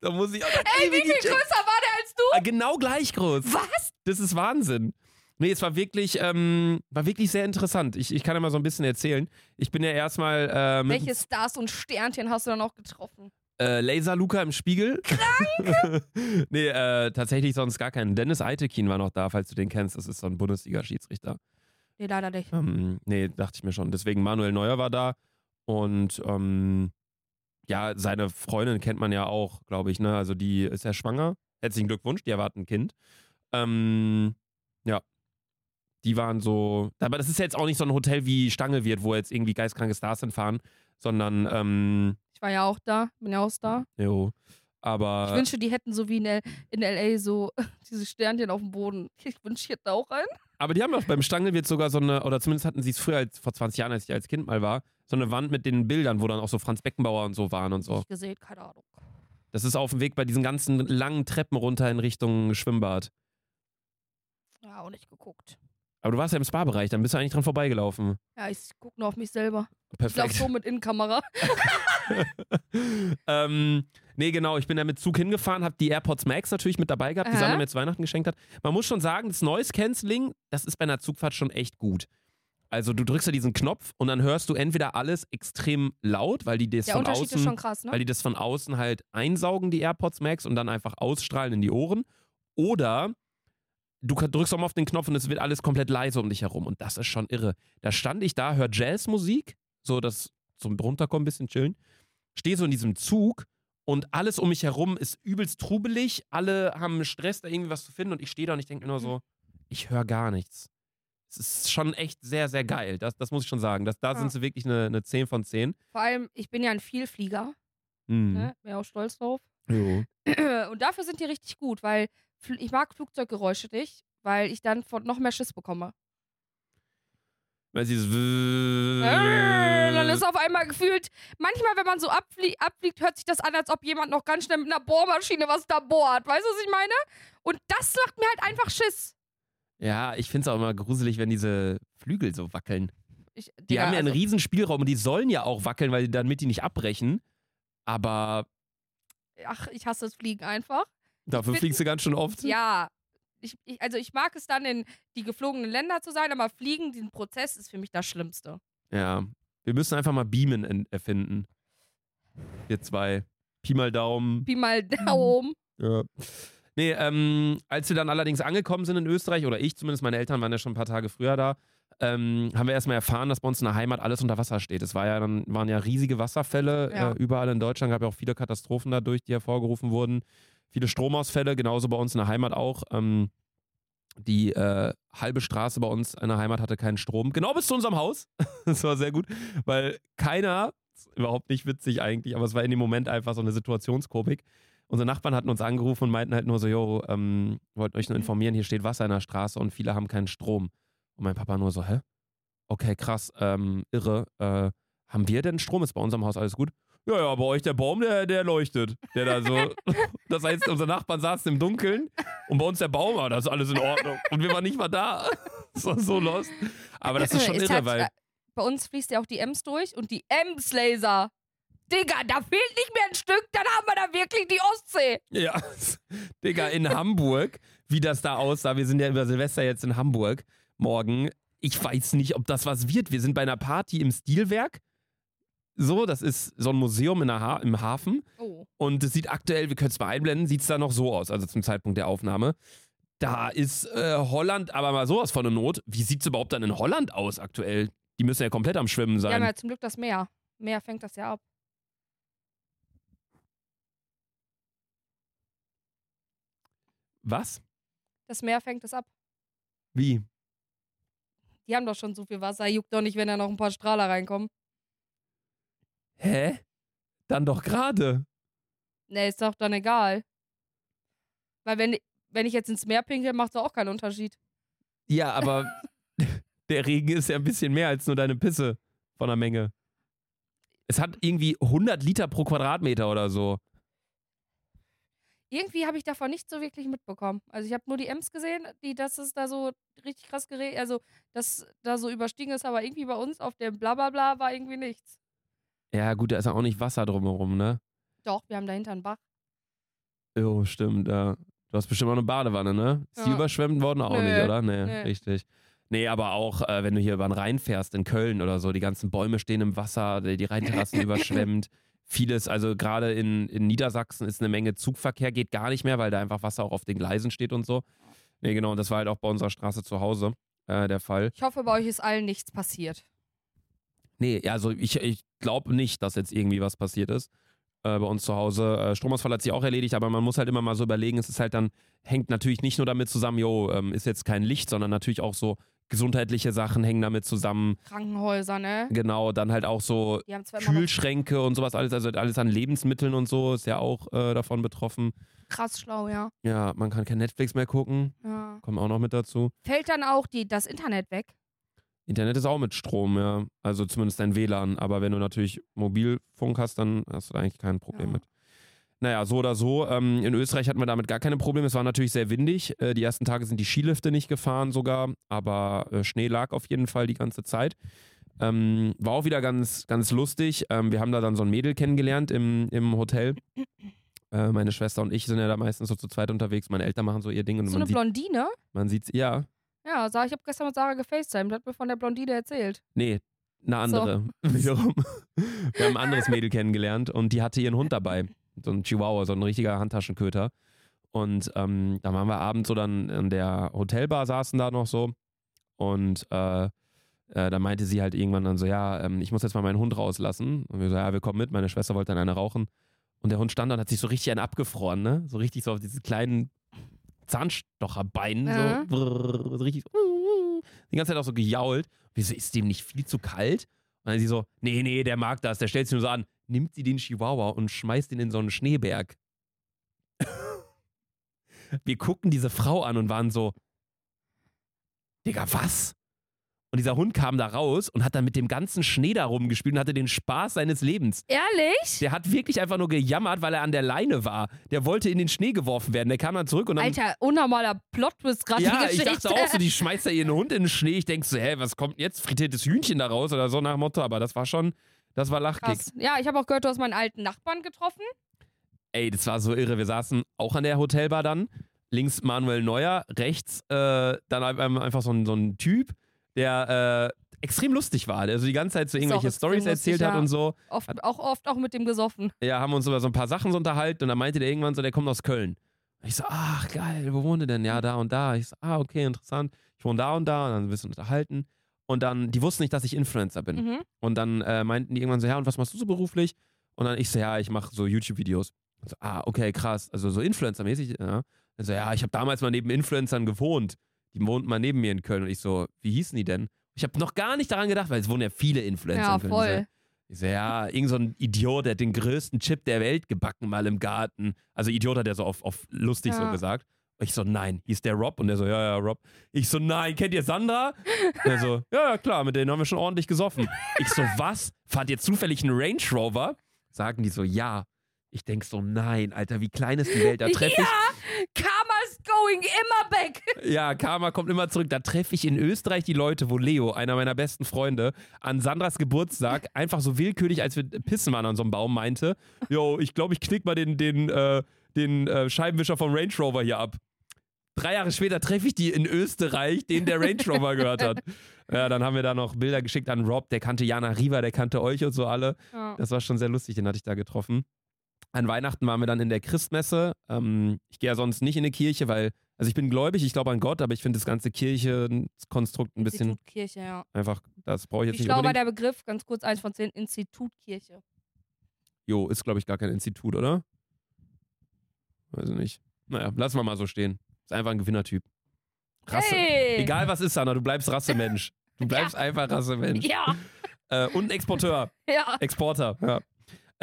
Da muss ich auch noch. Ey, wie viel größer war der als du? Ah, Genau gleich groß. Was? Das ist Wahnsinn. Nee, es war wirklich, ähm, war wirklich sehr interessant. Ich, ich kann ja mal so ein bisschen erzählen. Ich bin ja erstmal äh, Welche Stars und Sternchen hast du dann auch getroffen? Äh, Laser Luca im Spiegel. Krank! [LAUGHS] nee, äh, tatsächlich sonst gar keinen. Dennis Eitekin war noch da, falls du den kennst. Das ist so ein Bundesliga-Schiedsrichter. Nee, leider nicht. Ähm, nee, dachte ich mir schon. Deswegen Manuel Neuer war da. Und ähm, ja, seine Freundin kennt man ja auch, glaube ich. Ne? Also die ist ja schwanger. Herzlichen Glückwunsch, die erwarten ein Kind. Ähm, ja. Die waren so. Aber das ist jetzt auch nicht so ein Hotel wie Stange wird, wo jetzt irgendwie geistkranke Stars hinfahren, sondern, ähm, war ja auch da, bin ja auch da. jo. Aber. Ich wünsche, die hätten so wie in, L in L.A. so [LAUGHS] diese Sternchen auf dem Boden. Ich wünsche, ich hätte auch einen. Aber die haben doch beim Stange wird sogar so eine, oder zumindest hatten sie es früher, als, vor 20 Jahren, als ich als Kind mal war, so eine Wand mit den Bildern, wo dann auch so Franz Beckenbauer und so waren und so. Nicht gesehen, keine Ahnung. Das ist auf dem Weg bei diesen ganzen langen Treppen runter in Richtung Schwimmbad. Ja, auch nicht geguckt. Aber du warst ja im Spa-Bereich, dann bist du eigentlich dran vorbeigelaufen. Ja, ich gucke nur auf mich selber. Ich laufe Perfekt. so mit Innenkamera. [LAUGHS] ähm, nee, genau, ich bin da mit Zug hingefahren, habe die AirPods Max natürlich mit dabei gehabt, die Aha. Sanne mir zu Weihnachten geschenkt hat. Man muss schon sagen, das Noise Cancelling, das ist bei einer Zugfahrt schon echt gut. Also du drückst ja diesen Knopf und dann hörst du entweder alles extrem laut, weil die das Der von Unterschied außen ist schon krass, ne? weil die das von außen halt einsaugen, die AirPods Max, und dann einfach ausstrahlen in die Ohren. Oder du drückst auch mal auf den Knopf und es wird alles komplett leise um dich herum. Und das ist schon irre. Da stand ich da, hör Jazzmusik, so das zum Runterkommen, ein bisschen chillen. Stehe so in diesem Zug und alles um mich herum ist übelst trubelig. Alle haben Stress, da irgendwie was zu finden. Und ich stehe da und ich denke nur so, ich höre gar nichts. Es ist schon echt sehr, sehr geil. Das, das muss ich schon sagen. Das, da Ja. sind sie wirklich eine, eine 10 von 10. Vor allem, ich bin ja ein Vielflieger. Mhm. Ne? Bin ja auch stolz drauf. Jo. [CLEARS THROAT] Und dafür sind die richtig gut, weil ich mag Flugzeuggeräusche nicht, weil ich dann von noch mehr Schiss bekomme. Weil sie Äh, Dann ist auf einmal gefühlt, manchmal, wenn man so abflie abfliegt, hört sich das an, als ob jemand noch ganz schnell mit einer Bohrmaschine was da bohrt. Weißt du, was ich meine? Und das macht mir halt einfach Schiss. Ja, ich finde es auch immer gruselig, wenn diese Flügel so wackeln. Ich, Die Digga, haben ja einen also, riesen Spielraum und die sollen ja auch wackeln, weil damit die nicht abbrechen. Aber Ach, ich hasse das Fliegen einfach. Dafür fliegst du ganz schön oft. Ja. Ich, ich, also ich mag es dann, in die geflogenen Länder zu sein, aber Fliegen, diesen Prozess ist für mich das Schlimmste. Ja. Wir müssen einfach mal Beamen en- erfinden. Wir zwei. Pi mal Daumen. Pi mal Daumen. Ja. Nee, ähm, als wir dann allerdings angekommen sind in Österreich, oder ich zumindest, meine Eltern waren ja schon ein paar Tage früher da, ähm, haben wir erstmal erfahren, dass bei uns in der Heimat alles unter Wasser steht. Es war ja dann, waren ja riesige Wasserfälle Ja. äh, überall in Deutschland, gab ja auch viele Katastrophen dadurch, die hervorgerufen wurden. Viele Stromausfälle, genauso bei uns in der Heimat auch. Ähm, die äh, halbe Straße bei uns in der Heimat hatte keinen Strom. Genau bis zu unserem Haus. [LAUGHS] das war sehr gut, weil keiner, überhaupt nicht witzig eigentlich, aber es war in dem Moment einfach so eine Situationskomik. Unsere Nachbarn hatten uns angerufen und meinten halt nur so, yo, ähm, wollten euch nur informieren, hier steht Wasser in der Straße und viele haben keinen Strom. Und mein Papa nur so, hä? Okay, krass, ähm, irre. Äh, haben wir denn Strom? Ist bei unserem Haus alles gut? Ja, ja, bei euch der Baum, der, der leuchtet. Der da so. [LAUGHS] das heißt, unsere Nachbarn saßen im Dunkeln und bei uns der Baum, aber das ist alles in Ordnung. Und wir waren nicht mal da. [LAUGHS] Das war so lost. Aber das ist schon irre, halt, weil. äh, Bei uns fließt ja auch die Ems durch und die Ems-Laser. Digga, da fehlt nicht mehr ein Stück, dann haben wir da wirklich die Ostsee. Ja, [LAUGHS] Digga, in Hamburg, wie das da aussah. Wir sind ja über Silvester jetzt in Hamburg morgen. Ich weiß nicht, ob das was wird. Wir sind bei einer Party im Stilwerk. So, das ist so ein Museum in der ha im Hafen. Oh. Und es sieht aktuell, wir können es mal einblenden, sieht es da noch so aus, also zum Zeitpunkt der Aufnahme. Da ist äh, Holland aber mal sowas von der Not. Wie sieht es überhaupt dann in Holland aus aktuell? Die müssen ja komplett am Schwimmen Die haben sein. ja zum Glück das Meer. Meer fängt das ja ab. Was? Das Meer fängt es ab. Wie? Die haben doch schon so viel Wasser. Juckt doch nicht, wenn da noch ein paar Strahler reinkommen. Hä? Dann doch gerade. Nee, ist doch dann egal. Weil wenn, wenn ich jetzt ins Meer pinkel, macht es auch keinen Unterschied. Ja, aber [LAUGHS] der Regen ist ja ein bisschen mehr als nur deine Pisse von der Menge. Es hat irgendwie 100 Liter pro Quadratmeter oder so. Irgendwie habe ich davon nicht so wirklich mitbekommen. Also ich habe nur die Ems gesehen, die, dass es da so richtig krass geregnet, also dass da so überstiegen ist, aber irgendwie bei uns auf dem Blablabla war irgendwie nichts. Ja, gut, da ist ja auch nicht Wasser drumherum, ne? Doch, wir haben dahinter einen Bach. Jo, stimmt, ja. Du hast bestimmt auch eine Badewanne, ne? Ist die Ja. überschwemmt worden? Auch Nö, nicht, oder? Nee, nee. richtig. Nee, aber auch, äh, wenn du hier über den Rhein fährst, in Köln oder so, die ganzen Bäume stehen im Wasser, die die Rheinterrassen [LAUGHS] überschwemmt. Vieles, also gerade in, in Niedersachsen ist eine Menge Zugverkehr, geht gar nicht mehr, weil da einfach Wasser auch auf den Gleisen steht und so. Nee, genau, und das war halt auch bei unserer Straße zu Hause äh, der Fall. Ich hoffe, bei euch ist allen nichts passiert. Nee, also ich, ich glaube nicht, dass jetzt irgendwie was passiert ist äh, bei uns zu Hause. Äh, Stromausfall hat sich auch erledigt, aber man muss halt immer mal so überlegen, es ist halt dann, hängt natürlich nicht nur damit zusammen, jo, ähm, ist jetzt kein Licht, sondern natürlich auch so gesundheitliche Sachen hängen damit zusammen. Krankenhäuser, ne? Genau, dann halt auch so Kühlschränke und sowas, alles, also alles an Lebensmitteln und so ist ja auch äh, davon betroffen. krass schlau, ja. Ja, man kann kein Netflix mehr gucken, ja. kommt auch noch mit dazu. Fällt dann auch die, das Internet weg? Internet ist auch mit Strom, ja. Also zumindest dein WLAN. Aber wenn du natürlich Mobilfunk hast, dann hast du da eigentlich kein Problem Ja. mit. Naja, so oder so. Ähm, in Österreich hatten wir damit gar keine Probleme. Es war natürlich sehr windig. Äh, die ersten Tage sind die Skilifte nicht gefahren sogar. Aber äh, Schnee lag auf jeden Fall die ganze Zeit. Ähm, war auch wieder ganz, ganz lustig. Ähm, wir haben da dann so ein Mädel kennengelernt im, im Hotel. Äh, meine Schwester und ich sind ja da meistens so zu zweit unterwegs. Meine Eltern machen so ihr Ding. Und So eine man, sieht, Blondine? man sieht's, ja, Ja, Sarah, ich habe gestern mit Sarah gefacetimed, hat mir von der Blondine erzählt. Nee, eine So. andere. [LAUGHS] Wiederum. Wir haben ein anderes Mädel kennengelernt und die hatte ihren Hund dabei. So ein Chihuahua, so ein richtiger Handtaschenköter. Und ähm, da waren wir abends so dann in der Hotelbar, saßen da noch so. Und äh, äh, da meinte sie halt irgendwann dann so: Ja, ähm, ich muss jetzt mal meinen Hund rauslassen. Und wir so: Ja, wir kommen mit. Meine Schwester wollte dann eine rauchen. Und der Hund stand da und hat sich so richtig einen abgefroren, ne? So richtig so auf diese kleinen Zahnstocherbeinen. Ja. So, brrr, so richtig. Die ganze Zeit auch so gejault. Wieso ist dem nicht viel zu kalt? Und dann sie so, nee, nee, der mag das, der stellt sich nur so an, nimmt sie den Chihuahua und schmeißt ihn in so einen Schneeberg. [LAUGHS] Wir gucken diese Frau an und waren so, Digga, was? Und dieser Hund kam da raus und hat dann mit dem ganzen Schnee da rumgespielt und hatte den Spaß seines Lebens. Ehrlich? Der hat wirklich einfach nur gejammert, weil er an der Leine war. Der wollte in den Schnee geworfen werden. Der kam dann zurück und dann. Alter, unnormaler Plot-Twist gerade Ja, ich dachte auch so, die [LAUGHS] schmeißt da ihren Hund in den Schnee. Ich denk so, hä, was kommt jetzt? Frittiertes Hühnchen da raus oder so nach Motto. Aber das war schon, das war Lachkick. Ja, ich habe auch gehört, du hast meinen alten Nachbarn getroffen. Ey, das war so irre. Wir saßen auch an der Hotelbar dann. Links Manuel Neuer, rechts äh, dann ein- einfach so ein, so ein Typ, der äh, extrem lustig war. Der so die ganze Zeit so irgendwelche Stories erzählt lustig, hat ja. und so. Oft, auch oft auch mit dem gesoffen. Ja, haben uns über so ein paar Sachen so unterhalten und dann meinte der irgendwann so, der kommt aus Köln. Ich so, ach geil, wo wohnt ihr denn? Ja, da und da. Ich so, ah, okay, interessant. Ich wohne da und da und dann ein bisschen unterhalten. Und dann, die wussten nicht, dass ich Influencer bin. Mhm. Und dann äh, meinten die irgendwann so, ja, und was machst du so beruflich? Und dann ich so, ja, ich mache so YouTube-Videos. Und So, ah, okay, krass. Also so Influencer-mäßig, ja. Also ja, ich habe damals mal neben Influencern gewohnt. Die wohnten mal neben mir in Köln. Und ich so, wie hießen die denn? Ich habe noch gar nicht daran gedacht, weil es wohnen ja viele Influencer Ja, in Köln. voll. Ich so, ja, irgend so ein Idiot, der hat den größten Chip der Welt gebacken mal im Garten. Also Idiot hat er so auf, auf lustig so Ja. gesagt. Und ich so, nein, hieß der Rob? Und der so, ja, ja, Rob. Ich so, nein, kennt ihr Sandra? Und er so, [LAUGHS] ja, ja, klar, mit denen haben wir schon ordentlich gesoffen. Ich so, was? Fahrt ihr zufällig einen Range Rover? Sagen die so, ja. Ich denk so, nein, Alter, wie klein ist die Welt? Da [LAUGHS] treffe Ja, Karma's going immer back. ja, Karma kommt immer zurück. Da treffe ich in Österreich die Leute, wo Leo, einer meiner besten Freunde, an Sandras Geburtstag einfach so willkürlich, als wir pissen waren an so einem Baum, meinte, yo, ich glaube, ich knick mal den, den, äh, den äh, Scheibenwischer vom Range Rover hier ab. Drei Jahre später treffe ich die in Österreich, den der Range Rover gehört hat. Ja, dann haben wir da noch Bilder geschickt an Rob, der kannte Jana Riva, der kannte euch und so alle. Ja. Das war schon sehr lustig, den hatte ich da getroffen. An Weihnachten waren wir dann in der Christmesse. Ähm, ich gehe ja sonst nicht in eine Kirche, weil, also ich bin gläubig, ich glaube an Gott, aber ich finde das ganze Kirchenkonstrukt ein bisschen Institutkirche, ja. einfach, das brauche ich jetzt Wie nicht war unbedingt. der Begriff? Ganz kurz, eins von zehn, Institutkirche. Jo, ist glaube ich gar kein Institut, oder? Weiß ich nicht. Naja, lassen wir mal so stehen. Ist einfach ein Gewinnertyp. Rasse. Hey! Egal was ist, Anna, du bleibst Rassemensch. Du bleibst [LAUGHS] einfach Rassemensch. Ja, Äh, und ein Exporteur. [LAUGHS] ja. Exporter, ja.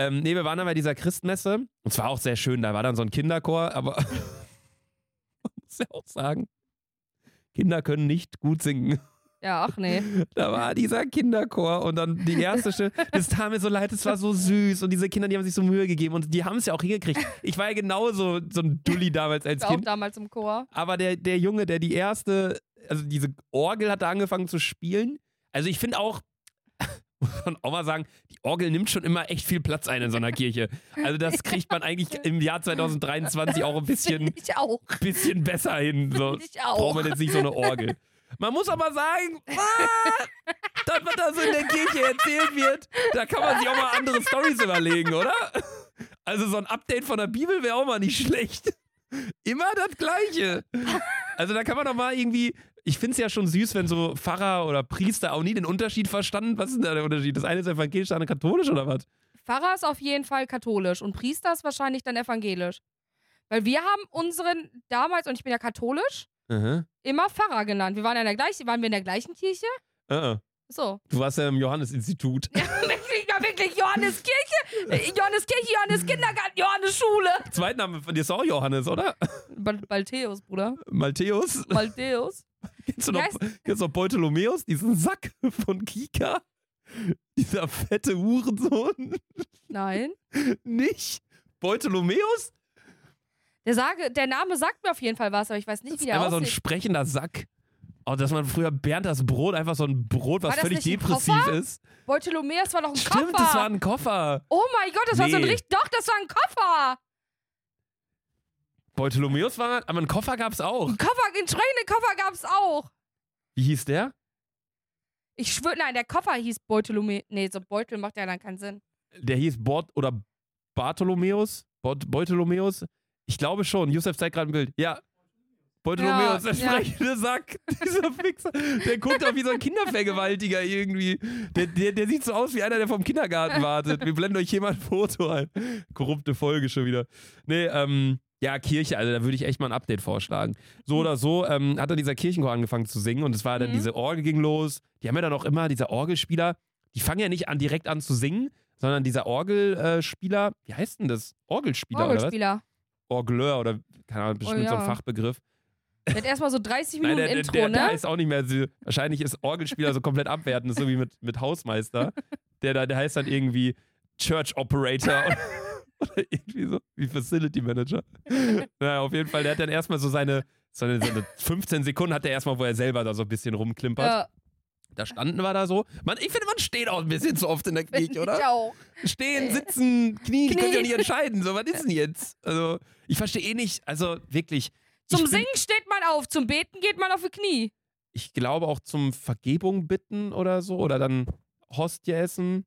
Ähm, nee, wir waren dann bei dieser Christmesse. Und zwar auch sehr schön. Da war dann so ein Kinderchor, aber [LAUGHS] man muss ja auch sagen, Kinder können nicht gut singen. Ja, ach nee. Da war dieser Kinderchor und dann die erste Stimme. Das tat mir so leid, es war so süß und diese Kinder, die haben sich so Mühe gegeben und die haben es ja auch hingekriegt. Ich war ja genauso so ein Dulli damals als Ich war auch Kind. damals im Chor. Aber der, der Junge, der die erste, also diese Orgel hat da angefangen zu spielen. Also ich finde auch, muss man auch mal sagen, die Orgel nimmt schon immer echt viel Platz ein in so einer Kirche. Also das kriegt man eigentlich im Jahr 2023 auch ein bisschen, auch. bisschen besser hin. So Find ich auch. braucht man jetzt nicht so eine Orgel. Man muss aber sagen, ah, das, was da so in der Kirche erzählt wird, da kann man sich auch mal andere Stories überlegen, oder? Also so ein Update von der Bibel wäre auch mal nicht schlecht. Immer das Gleiche. Also da kann man doch mal irgendwie. Ich finde es ja schon süß, wenn so Pfarrer oder Priester auch nie den Unterschied verstanden. Was ist denn da der Unterschied? Das eine ist evangelisch, das andere katholisch oder was? Pfarrer ist auf jeden Fall katholisch und Priester ist wahrscheinlich dann evangelisch. Weil wir haben unseren damals, und ich bin ja katholisch, Aha. immer Pfarrer genannt. Wir waren ja in der gleichen, waren wir in der gleichen Kirche? Ah, So. Du warst ja im Johannesinstitut. [LAUGHS] wirklich, ja, wirklich, Johanneskirche, Johanneskirche, Johannes Kindergarten, Johannes Schule. Zweitname von dir ist auch Johannes, oder? Bal Baltheus, Bruder. Maltheus. Baltheus. [LAUGHS] Kennst du noch, kennst du noch Beutelomeus, diesen Sack von Kika? Dieser fette Hurensohn? Nein. [LAUGHS] Nicht? Beutelomeus? Der, sage, der Name sagt mir auf jeden Fall was, aber ich weiß nicht, Das wie ist der einfach so ein aussieht. sprechender Sack. Oh, dass man früher Bernd das Brot, einfach so ein Brot, was das völlig depressiv ist. Beutolomeus war doch ein Stimmt, Koffer. das war ein Koffer. oh mein Gott, das war so ein Nee. richtig. Doch, das war ein Koffer. Beutelomeus war, aber einen Koffer gab's auch. Ein Koffer, einen entsprechenden Koffer gab es auch. Wie hieß der? Ich schwöre, nein, der Koffer hieß Beutolomeus. Nee, so Beutel macht ja dann keinen Sinn. Der hieß Bort oder Bartholomäus? Bort, Beutelomeus? Ich glaube schon. Josef zeigt gerade ein Bild. Ja. Beutelomeus, Ja, der ja. sprechende Sack. [LAUGHS] Dieser Fixer. Der guckt auch wie so ein Kindervergewaltiger irgendwie. Der, der, der sieht so aus wie einer, der vom Kindergarten wartet. Wir blenden euch hier mal ein Foto ein. Korrupte Folge schon wieder. Nee, ähm, ja, Kirche, also da würde ich echt mal ein Update vorschlagen. So oder so ähm, hat dann dieser Kirchenchor angefangen zu singen und es war dann Mhm. diese Orgel ging los. Die haben ja dann auch immer, dieser Orgelspieler, die fangen ja nicht an direkt an zu singen, sondern dieser Orgelspieler, wie heißt denn das? Orgelspieler oder was? Orgelspieler. Orgleur oder keine Ahnung, bestimmt Oh, so ein ja. Fachbegriff. Der hat erstmal so 30 [LAUGHS] Nein, Minuten der, der, Intro, der, der ne? heißt auch nicht mehr, so- wahrscheinlich ist Orgelspieler so [LAUGHS] komplett abwertend, so wie mit, mit Hausmeister. [LAUGHS] Der, da- der heißt dann irgendwie Church Operator oder, irgendwie so, wie Facility Manager. [LAUGHS] naja, auf jeden Fall, der hat dann erstmal so seine, seine, seine 15 Sekunden hat er erstmal, wo er selber da so ein bisschen rumklimpert. Ja, Da standen wir da so. Man, ich finde, man steht auch ein bisschen zu oft in der Kirche, [LAUGHS] oder? Ich auch. Stehen, sitzen, knien, die können ja Knie. nicht entscheiden. So, was ist denn jetzt? Also, ich verstehe eh nicht, also wirklich. Zum ich bin- Singen steht man auf, zum Beten geht man auf die Knie. ich glaube auch zum Vergebung bitten oder so oder dann Hostie essen.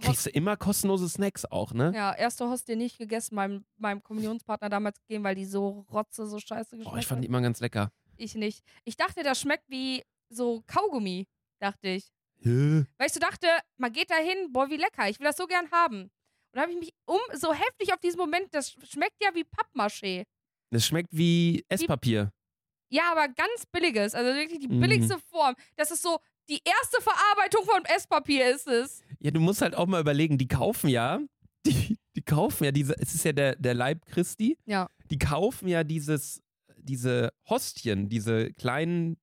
Kriegst du immer kostenlose Snacks auch, ne? Ja, erste Hostie nicht gegessen, meinem, meinem Kommunionspartner damals gegeben, weil die so rotze, so scheiße geschmeckt Oh, ich fand die immer ganz lecker. Ich nicht. Ich dachte, das schmeckt wie so Kaugummi, dachte ich. Hä? Weil ich so dachte, man geht da hin, boah, wie lecker, ich will das so gern haben. Und da habe ich mich um so heftig auf diesen Moment, das schmeckt ja wie Pappmaché. Das schmeckt wie Esspapier. Ja, aber ganz billiges, also wirklich die Mhm. billigste Form. Das ist so, die erste Verarbeitung von Esspapier ist es. Ja, du musst halt auch mal überlegen, die kaufen ja, die, die kaufen ja diese, es ist ja der, der Leib Christi, Ja. die kaufen ja dieses, diese Hostien, diese kleinen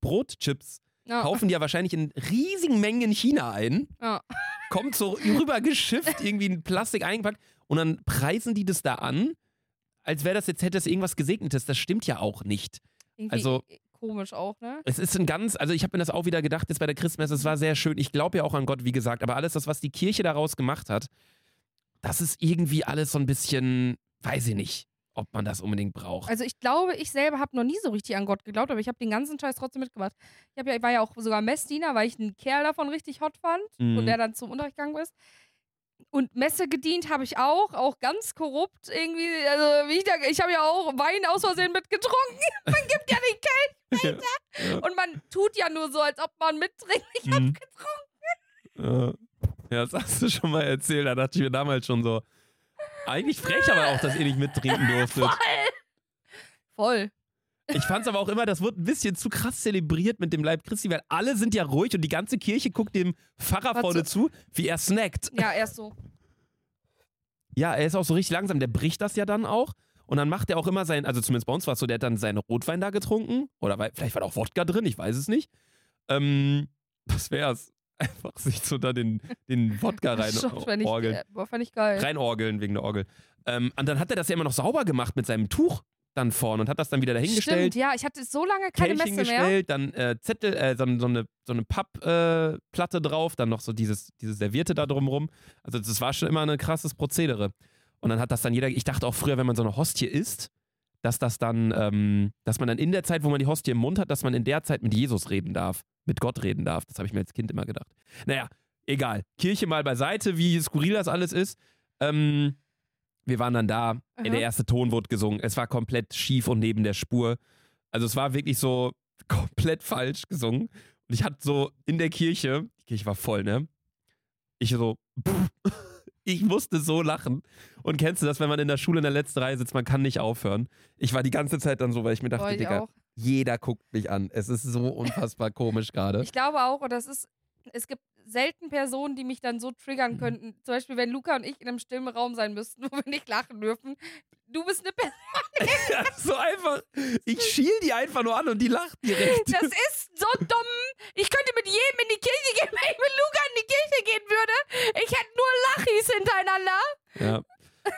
Brotchips, Ja. kaufen die ja wahrscheinlich in riesigen Mengen in China ein. Ja. kommt so rüber geschifft, irgendwie in Plastik eingepackt und dann preisen die das da an, als wäre das jetzt hätte es irgendwas Gesegnetes. Das stimmt ja auch nicht. Irgendwie Also- komisch auch, ne? Es ist ein ganz, also ich habe mir das auch wieder gedacht, jetzt bei der Christmesse, es war sehr schön. Ich glaube ja auch an Gott, wie gesagt, aber alles das, was die Kirche daraus gemacht hat, das ist irgendwie alles so ein bisschen, weiß ich nicht, ob man das unbedingt braucht. Also ich glaube, ich selber habe noch nie so richtig an Gott geglaubt, aber ich habe den ganzen Scheiß trotzdem mitgemacht. Ich, ja, ich war ja auch sogar Messdiener, weil ich einen Kerl davon richtig hot fand Mhm. und der dann zum Unterricht gegangen ist. Und Messe gedient habe ich auch, auch ganz korrupt irgendwie. Also wie ich, da, ich habe ja auch Wein aus Versehen mitgetrunken. [LAUGHS] Man gibt ja nicht Geld [LAUGHS] Ja. und man tut ja nur so, als ob man mittrinkt. Ich habe Mhm. getrunken. Ja. ja, das hast du schon mal erzählt. Da dachte ich mir damals schon so, eigentlich frech aber auch, dass ihr nicht mittrinken [LAUGHS] durftet. Voll. Voll. Ich fand's aber auch immer, das wird ein bisschen zu krass zelebriert mit dem Leib Christi, weil alle sind ja ruhig und die ganze Kirche guckt dem Pfarrer vorne zu, wie er snackt. Ja, erst so. Ja, er ist auch so richtig langsam, der bricht das ja dann auch. Und dann macht er auch immer sein, also zumindest bei uns war es so, der hat dann seinen Rotwein da getrunken. Oder weil, vielleicht war da auch Wodka drin, ich weiß es nicht. Ähm, das wär's. [LAUGHS] Einfach sich so da den, den Wodka [LAUGHS] rein orgeln. äh, boah, fand ich geil. Reinorgeln wegen der Orgel. Ähm, und dann hat er das ja immer noch sauber gemacht mit seinem Tuch dann vorne und hat das dann wieder dahingestellt. Stimmt, ja, ich hatte so lange keine Kelch Messe mehr. hingestellt, dann äh, Zettel, äh, so, so eine, so eine Pappplatte äh, drauf, dann noch so dieses, diese Servierte da drumrum. Also das war schon immer ein krasses Prozedere. Und dann hat das dann jeder, ich dachte auch früher, wenn man so eine Hostie isst, dass das dann, ähm, dass man dann in der Zeit, wo man die Hostie im Mund hat, dass man in der Zeit mit Jesus reden darf, mit Gott reden darf. Das habe ich mir als Kind immer gedacht. Naja, egal. Kirche mal beiseite, wie skurril das alles ist. Ähm, wir waren dann da, Aha. der erste Ton wurde gesungen. Es war komplett schief und neben der Spur. Also es war wirklich so [LAUGHS] komplett falsch gesungen. Und ich hatte so in der Kirche, die Kirche war voll, ne? Ich so, [LAUGHS] ich musste so lachen. Und kennst du das, wenn man in der Schule in der letzten Reihe sitzt, man kann nicht aufhören. Ich war die ganze Zeit dann so, weil ich mir dachte, Boah, ich Digga, auch. jeder guckt mich an. Es ist so unfassbar komisch gerade. Ich glaube auch, und das ist, es gibt selten Personen, die mich dann so Mhm. triggern könnten. Zum Beispiel, wenn Luca und ich in einem stillen Raum sein müssten, [LAUGHS] wo wir nicht lachen dürfen. Du bist eine Person. [LAUGHS] so einfach, ich schiel die einfach nur an und die lacht direkt. Das ist so dumm. Ich könnte mit jedem in die Kirche gehen, [LAUGHS] wenn ich mit Luca in die Kirche gehen würde. Ich hätte nur Lachis hintereinander. Ja.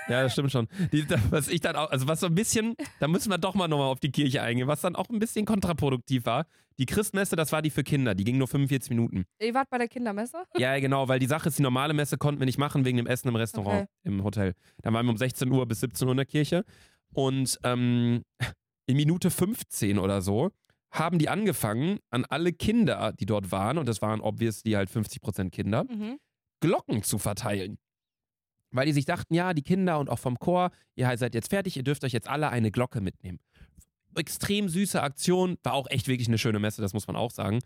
Ja, das stimmt schon. Die, da- was ich dann auch, also was so ein bisschen, da müssen wir doch mal nochmal auf die Kirche eingehen, was dann auch ein bisschen kontraproduktiv war. Die Christmesse, das war die für Kinder, die ging nur 45 Minuten. Ihr wart bei der Kindermesse? Ja, genau, weil die Sache ist, die normale Messe konnten wir nicht machen wegen dem Essen im Restaurant, Okay. im Hotel. Dann waren wir um 16 Uhr bis 17 Uhr in der Kirche und ähm, in Minute 15 oder so haben die angefangen, an alle Kinder, die dort waren, und das waren obviously halt 50% Kinder, Mhm. Glocken zu verteilen. Weil die sich dachten, ja, die Kinder und auch vom Chor, ihr seid jetzt fertig, ihr dürft euch jetzt alle eine Glocke mitnehmen. Extrem süße Aktion, war auch echt wirklich eine schöne Messe, das muss man auch sagen.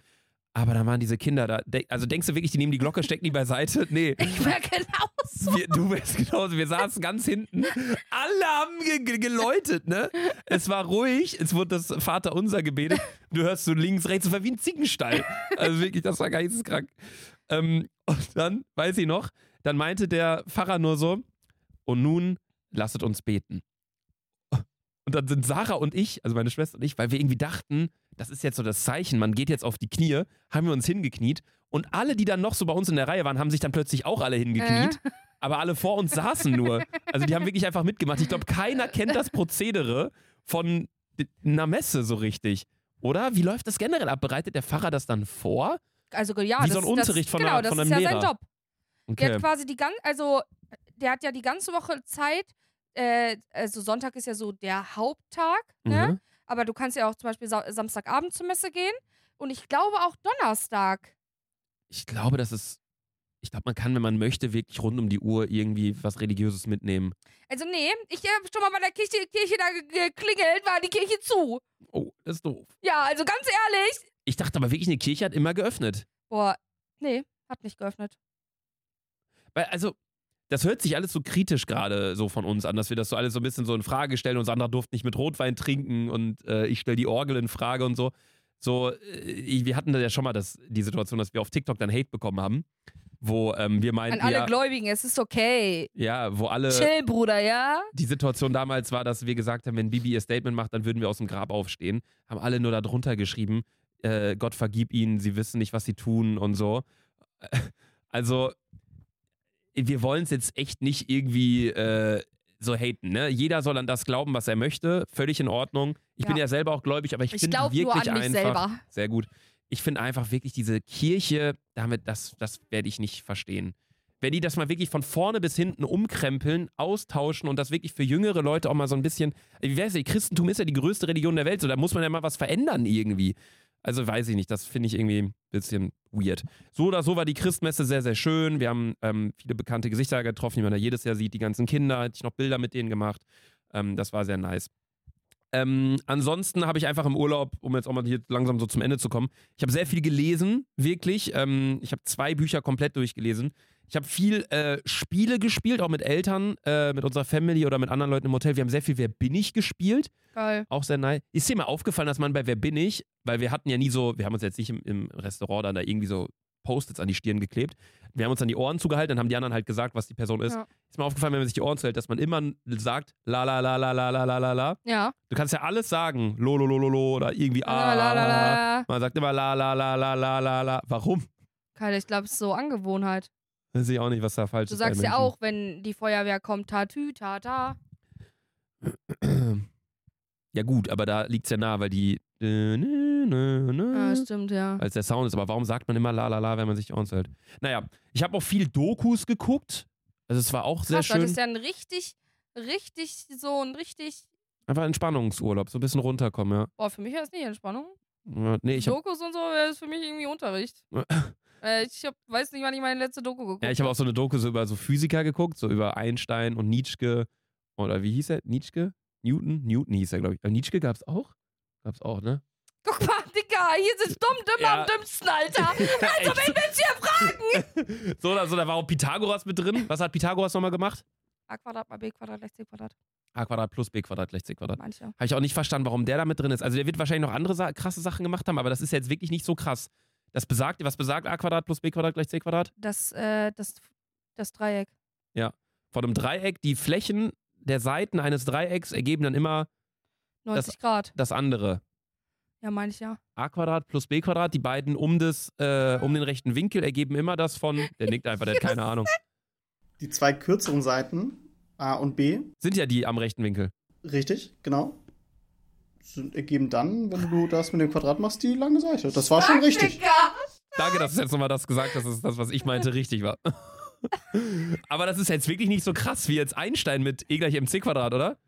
Aber dann waren diese Kinder da. Also denkst du wirklich, die nehmen die Glocke, stecken die beiseite? Nee. [LAUGHS] Ich war genauso. Wir, du bist genauso. Wir saßen ganz hinten. Alle haben ge ge geläutet, ne? Es war ruhig. Es wurde das Vaterunser gebetet. Du hörst so links, rechts, es war wie ein Ziegenstall. Also wirklich, das war geisteskrank. Ähm, und dann, weiß ich noch, dann meinte der Pfarrer nur so, und nun lasset uns beten. Und dann sind Sarah und ich, also meine Schwester und ich, weil wir irgendwie dachten, das ist jetzt so das Zeichen, man geht jetzt auf die Knie, haben wir uns hingekniet. Und alle, die dann noch so bei uns in der Reihe waren, haben sich dann plötzlich auch alle hingekniet. [LAUGHS] Aber alle vor uns saßen nur. Also die haben wirklich einfach mitgemacht. Ich glaube, keiner kennt das Prozedere von einer Messe so richtig. Oder? Wie läuft das generell ab? Bereitet der Pfarrer das dann vor? Also ja, Wie das, so ein Unterricht das, von genau, einer- das von einem ja Job. Der Okay. hat quasi die ganze, also der hat ja die ganze Woche Zeit. Äh, also Sonntag ist ja so der Haupttag, ne? Mhm. Aber du kannst ja auch zum Beispiel Sa Samstagabend zur Messe gehen. Und ich glaube auch Donnerstag. Ich glaube, das ist. Ich glaube, man kann, wenn man möchte, wirklich rund um die Uhr irgendwie was Religiöses mitnehmen. Also nee, ich habe schon mal bei der Kirche, Kirche da ge- geklingelt, war die Kirche zu. Oh, das ist doof. Ja, also ganz ehrlich. Ich dachte aber wirklich, eine Kirche hat immer geöffnet. Boah, nee, hat nicht geöffnet. Weil, also, das hört sich alles so kritisch gerade so von uns an, dass wir das so alles so ein bisschen so in Frage stellen und Sandra durfte nicht mit Rotwein trinken und äh, ich stelle die Orgel in Frage und so. So, äh, wir hatten da ja schon mal das, die Situation, dass wir auf TikTok dann Hate bekommen haben, wo ähm, wir An meinten, alle ja, Gläubigen, es ist okay. ja, wo alle. Chill, Bruder, ja? Die Situation damals war, dass wir gesagt haben, wenn Bibi ihr Statement macht, dann würden wir aus dem Grab aufstehen. Haben alle nur darunter geschrieben, äh, Gott vergib ihnen, sie wissen nicht, was sie tun und so. [LAUGHS] Also, wir wollen es jetzt echt nicht irgendwie äh, so haten. Ne? Jeder soll an das glauben, was er möchte. Völlig in Ordnung. Ich bin Ja. ja selber auch gläubig, aber ich, Ich finde glaube wirklich nur an mich einfach. selber. Sehr gut. Ich finde einfach wirklich diese Kirche, damit, das, das werde ich nicht verstehen. Wenn die das mal wirklich von vorne bis hinten umkrempeln, austauschen und das wirklich für jüngere Leute auch mal so ein bisschen, wie weiß ich, Christentum ist ja die größte Religion der Welt, so da muss man ja mal was verändern irgendwie. Also weiß ich nicht, das finde ich irgendwie ein bisschen weird. So oder so war die Christmesse sehr, sehr schön. Wir haben ähm, viele bekannte Gesichter getroffen, die man da jedes Jahr sieht, die ganzen Kinder, hatte ich noch Bilder mit denen gemacht. Ähm, das war sehr nice. Ähm, ansonsten habe ich einfach im Urlaub, um jetzt auch mal hier langsam so zum Ende zu kommen, ich habe sehr viel gelesen, wirklich. Ähm, ich habe zwei Bücher komplett durchgelesen. Ich habe viel äh, Spiele gespielt, auch mit Eltern, äh, mit unserer Family oder mit anderen Leuten im Hotel. Wir haben sehr viel Wer bin ich gespielt. Geil. Auch sehr nice. Ist dir mal aufgefallen, dass man bei Wer bin ich, weil wir hatten ja nie so, wir haben uns jetzt nicht im, im Restaurant dann da irgendwie so Post-its an die Stirn geklebt. Wir haben uns dann die Ohren zugehalten, dann haben die anderen halt gesagt, was die Person ist. Ja. Ist mir aufgefallen, wenn man sich die Ohren zuhält, dass man immer sagt, la la la la la la la la la. Ja. Du kannst ja alles sagen, lo lo lo lo lo oder irgendwie ah. La, la, la, la. Man sagt immer la la la la la la la. Warum? Geil, ich glaube, es ist so Angewohnheit. Weiß ich auch nicht, was da falsch Du ist. bei sagst ja Menschen. auch, wenn die Feuerwehr kommt, tatü, tata. Ja gut, aber da liegt es ja nah, weil die Ja, stimmt, ja. als der Sound ist. Aber warum sagt man immer la la la, wenn man sich Ohren zuhält? Naja, ich habe auch viel Dokus geguckt. Also es war auch sehr Krass, das schön. ist ja ein richtig, richtig, so ein richtig. Einfach Entspannungsurlaub, so ein bisschen runterkommen, ja. Boah, für mich ist das nicht Entspannung. ja nee, ich Dokus und so das ist für mich irgendwie Unterricht. [LAUGHS] äh, ich hab, weiß nicht, wann ich meine letzte Doku geguckt ja, ich habe auch so eine Doku so über so Physiker geguckt, so über Einstein und Nietzsche. Oder wie hieß er? Nietzsche? Newton? Newton hieß er, glaube ich. Aber Nietzsche gab es auch? Gab es auch, ne? Guck mal, Digga, hier sitzt dumm, dümmer Ja. am dümmsten, Alter. Also, wen willst du hier fragen? [LAUGHS] so, da, so, da war auch Pythagoras mit drin. Was hat Pythagoras nochmal gemacht? A Quadrat mal B Quadrat gleich C Quadrat. a Quadrat plus b Quadrat gleich c Quadrat. Manche. Habe ich auch nicht verstanden, warum der da mit drin ist. Also der wird wahrscheinlich noch andere Sa krasse Sachen gemacht haben, aber das ist jetzt wirklich nicht so krass. Das besagt, was besagt a Quadrat plus b Quadrat gleich c Quadrat? Das, äh, das, das Dreieck. Von einem Dreieck, die Flächen der Seiten eines Dreiecks ergeben dann immer 90 Grad. das andere. Ja, meine ich ja. a Quadrat plus b Quadrat, die beiden um, das, äh, um den rechten Winkel ergeben immer das von, der nickt einfach, der hat [LAUGHS] keine Ahnung. Die zwei kürzeren Seiten, A und B, Sind ja die am rechten Winkel. richtig, genau, ergeben dann, wenn du das mit dem Quadrat machst, die lange Seite. Das war schon richtig. Danke, dass du jetzt nochmal das gesagt hast, dass das, was ich meinte, richtig war. [LAUGHS] Aber das ist jetzt wirklich nicht so krass wie jetzt Einstein mit e gleich mc Quadrat, oder?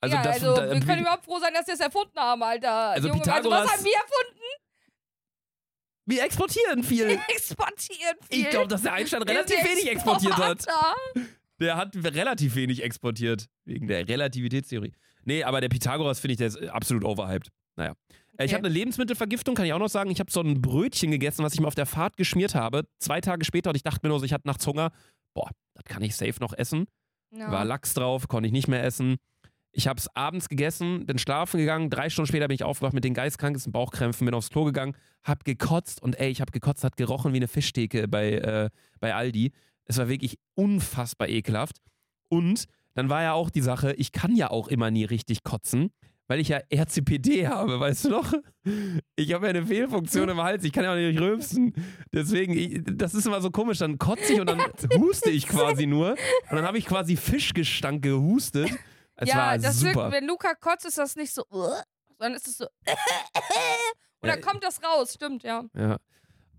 Also ja, das, also da, wir können überhaupt froh sein, dass wir es erfunden haben, Alter. Also Junge, also Pythagoras- was haben wir erfunden? wir exportieren viel. Exportieren viel. Ich glaube, dass der Einstein Wir relativ wenig exportiert hat. Der hat relativ wenig exportiert. Wegen der Relativitätstheorie. Nee, aber der Pythagoras finde ich, der ist äh, absolut overhyped. Naja. Äh, Ich Okay. habe eine Lebensmittelvergiftung, kann ich auch noch sagen. Ich habe so ein Brötchen gegessen, was ich mir auf der Fahrt geschmiert habe. Zwei Tage später und ich dachte mir nur so, ich hatte nachts Hunger. Boah, das kann ich safe noch essen. Ja. War Lachs drauf, konnte ich nicht mehr essen. Ich habe es abends gegessen, bin schlafen gegangen. Drei Stunden später bin ich aufgewacht mit den geistkrankesten Bauchkrämpfen, bin aufs Klo gegangen, hab gekotzt und ey, ich habe gekotzt, hat gerochen wie eine Fischtheke bei, äh, bei Aldi. Es war wirklich unfassbar ekelhaft. Und dann war ja auch die Sache, ich kann ja auch immer nie richtig kotzen, weil ich ja RCPD habe, weißt du noch? Ich habe ja eine Fehlfunktion im Hals, ich kann ja auch nicht rülpsen. Deswegen, ich, das ist immer so komisch, dann kotze ich und dann [LAUGHS] huste ich quasi nur. Und dann habe ich quasi Fischgestank gehustet. Es ja, das super. wirkt, wenn Luca kotzt, ist das nicht so, sondern ist es so, [LAUGHS] und dann kommt das raus, stimmt, ja. Ja.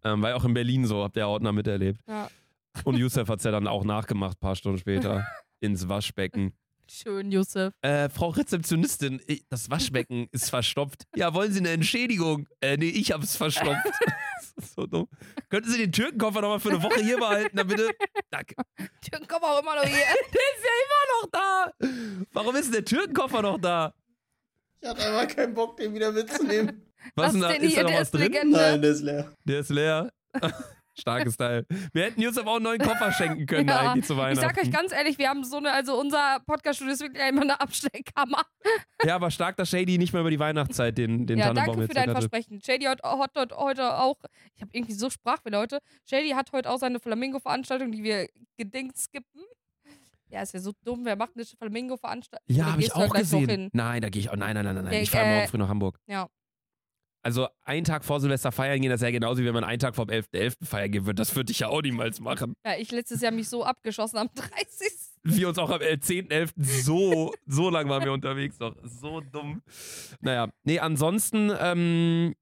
Ähm, war ja auch in Berlin so, habt ihr noch miterlebt. Ja. Und Youssef hat es ja dann auch nachgemacht, paar Stunden später. [LAUGHS] ins Waschbecken. Schön, Yusuf. Äh, Frau Rezeptionistin, ich- das Waschbecken [LAUGHS] ist verstopft. Ja, wollen Sie eine Entschädigung? Äh, nee, ich hab's verstopft. [LAUGHS] das ist so dumm. Könnten Sie den Türkenkoffer nochmal für eine Woche hier behalten, dann bitte? Danke. Türen kommen auch immer noch hier. [LAUGHS] Der ist ja immer noch da. Warum ist denn der Türkenkoffer noch da? Ich hatte einfach keinen Bock, den wieder mitzunehmen. Was Was denn da? denn Ist hier? da noch Der was ist drin? Legende. Nein, der ist leer. Der ist leer. Starkes Teil. Wir hätten Yusuf auch einen neuen Koffer schenken können Ja, eigentlich zu Ich Weihnachten. sag euch ganz ehrlich, wir haben so eine, also unser Podcast-Studio ist wirklich immer eine Abstellkammer. Ja, aber stark, dass Shady nicht mehr über die Weihnachtszeit den, den ja, Tannenbaum danke für dein hatte. Versprechen. Shady hat, hat heute auch, ich habe irgendwie so Sprachfehler heute. Shady hat heute auch seine Flamingo-Veranstaltung, die wir gedingt skippen. Ja, ist ja so dumm. Wer macht eine Flamingo-Veranstaltung? Ja, habe ich da auch gesehen. Nein, da gehe ich auch. Nein, nein, nein, nein. nein. Ja, Ich fahre äh, morgen früh nach Hamburg. Ja. Also einen Tag vor Silvester feiern gehen, das ist ja genauso wie wenn man einen Tag vor dem 11.11. feiern gehen würde. Das würde ich ja auch niemals machen. Ja, ich letztes Jahr mich so abgeschossen am 30. Wir uns auch am 10.11. so, so lang waren wir unterwegs noch. So dumm. Naja, nee, ansonsten ähm,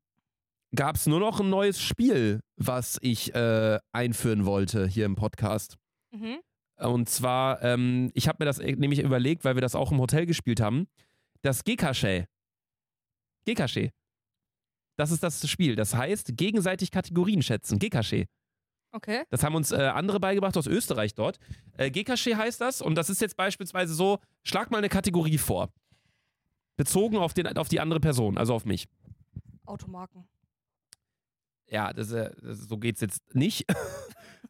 gab es nur noch ein neues Spiel, was ich äh, einführen wollte hier im Podcast. Mhm. Und zwar, ähm, ich habe mir das nämlich überlegt, weil wir das auch im Hotel gespielt haben. Das Gekache. Gekache. Das ist das Spiel. Das heißt, gegenseitig Kategorien schätzen. Gekache. Okay. Das haben uns äh, andere beigebracht aus Österreich dort. Äh, Gekache heißt das. Und das ist jetzt beispielsweise so: schlag mal eine Kategorie vor. Bezogen auf, den, auf die andere Person, also auf mich. Automarken. Ja, das, äh, das, so geht's jetzt nicht. [LAUGHS]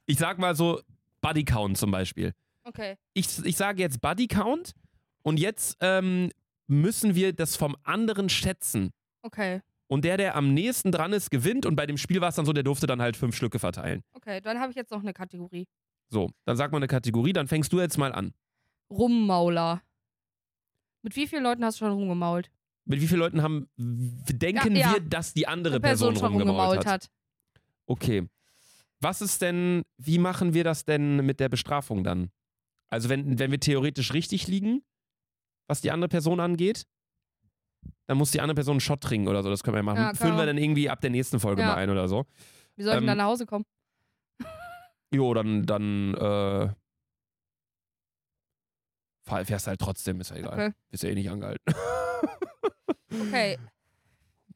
Ich sag mal so Buddy Count zum Beispiel. Okay. Ich, ich sage jetzt Buddy Count und jetzt ähm, müssen wir das vom anderen schätzen. Okay. Und der, der am nächsten dran ist, gewinnt. Und bei dem Spiel war es dann so, der durfte dann halt fünf Stücke verteilen. Okay, dann habe ich jetzt noch eine Kategorie. So, dann sag mal eine Kategorie, dann fängst du jetzt mal an. Rummauler. Mit wie vielen Leuten hast du schon rumgemault? Mit wie vielen Leuten haben, denken Ja, ja. wir, dass die andere Eine Person, schon rumgemault hat? hat. Okay. Was ist denn, wie machen wir das denn mit der Bestrafung dann? Also wenn, wenn wir theoretisch richtig liegen, was die andere Person angeht, dann muss die andere Person einen Shot trinken oder so, das können wir machen. Ja, Füllen wir dann irgendwie ab der nächsten Folge Ja. mal ein oder so. Wie soll ich denn Ähm, dann nach Hause kommen? Jo, dann, dann, äh, fahr- fährst halt trotzdem, ist ja egal. Okay. Bist ja eh nicht angehalten. [LAUGHS] Okay.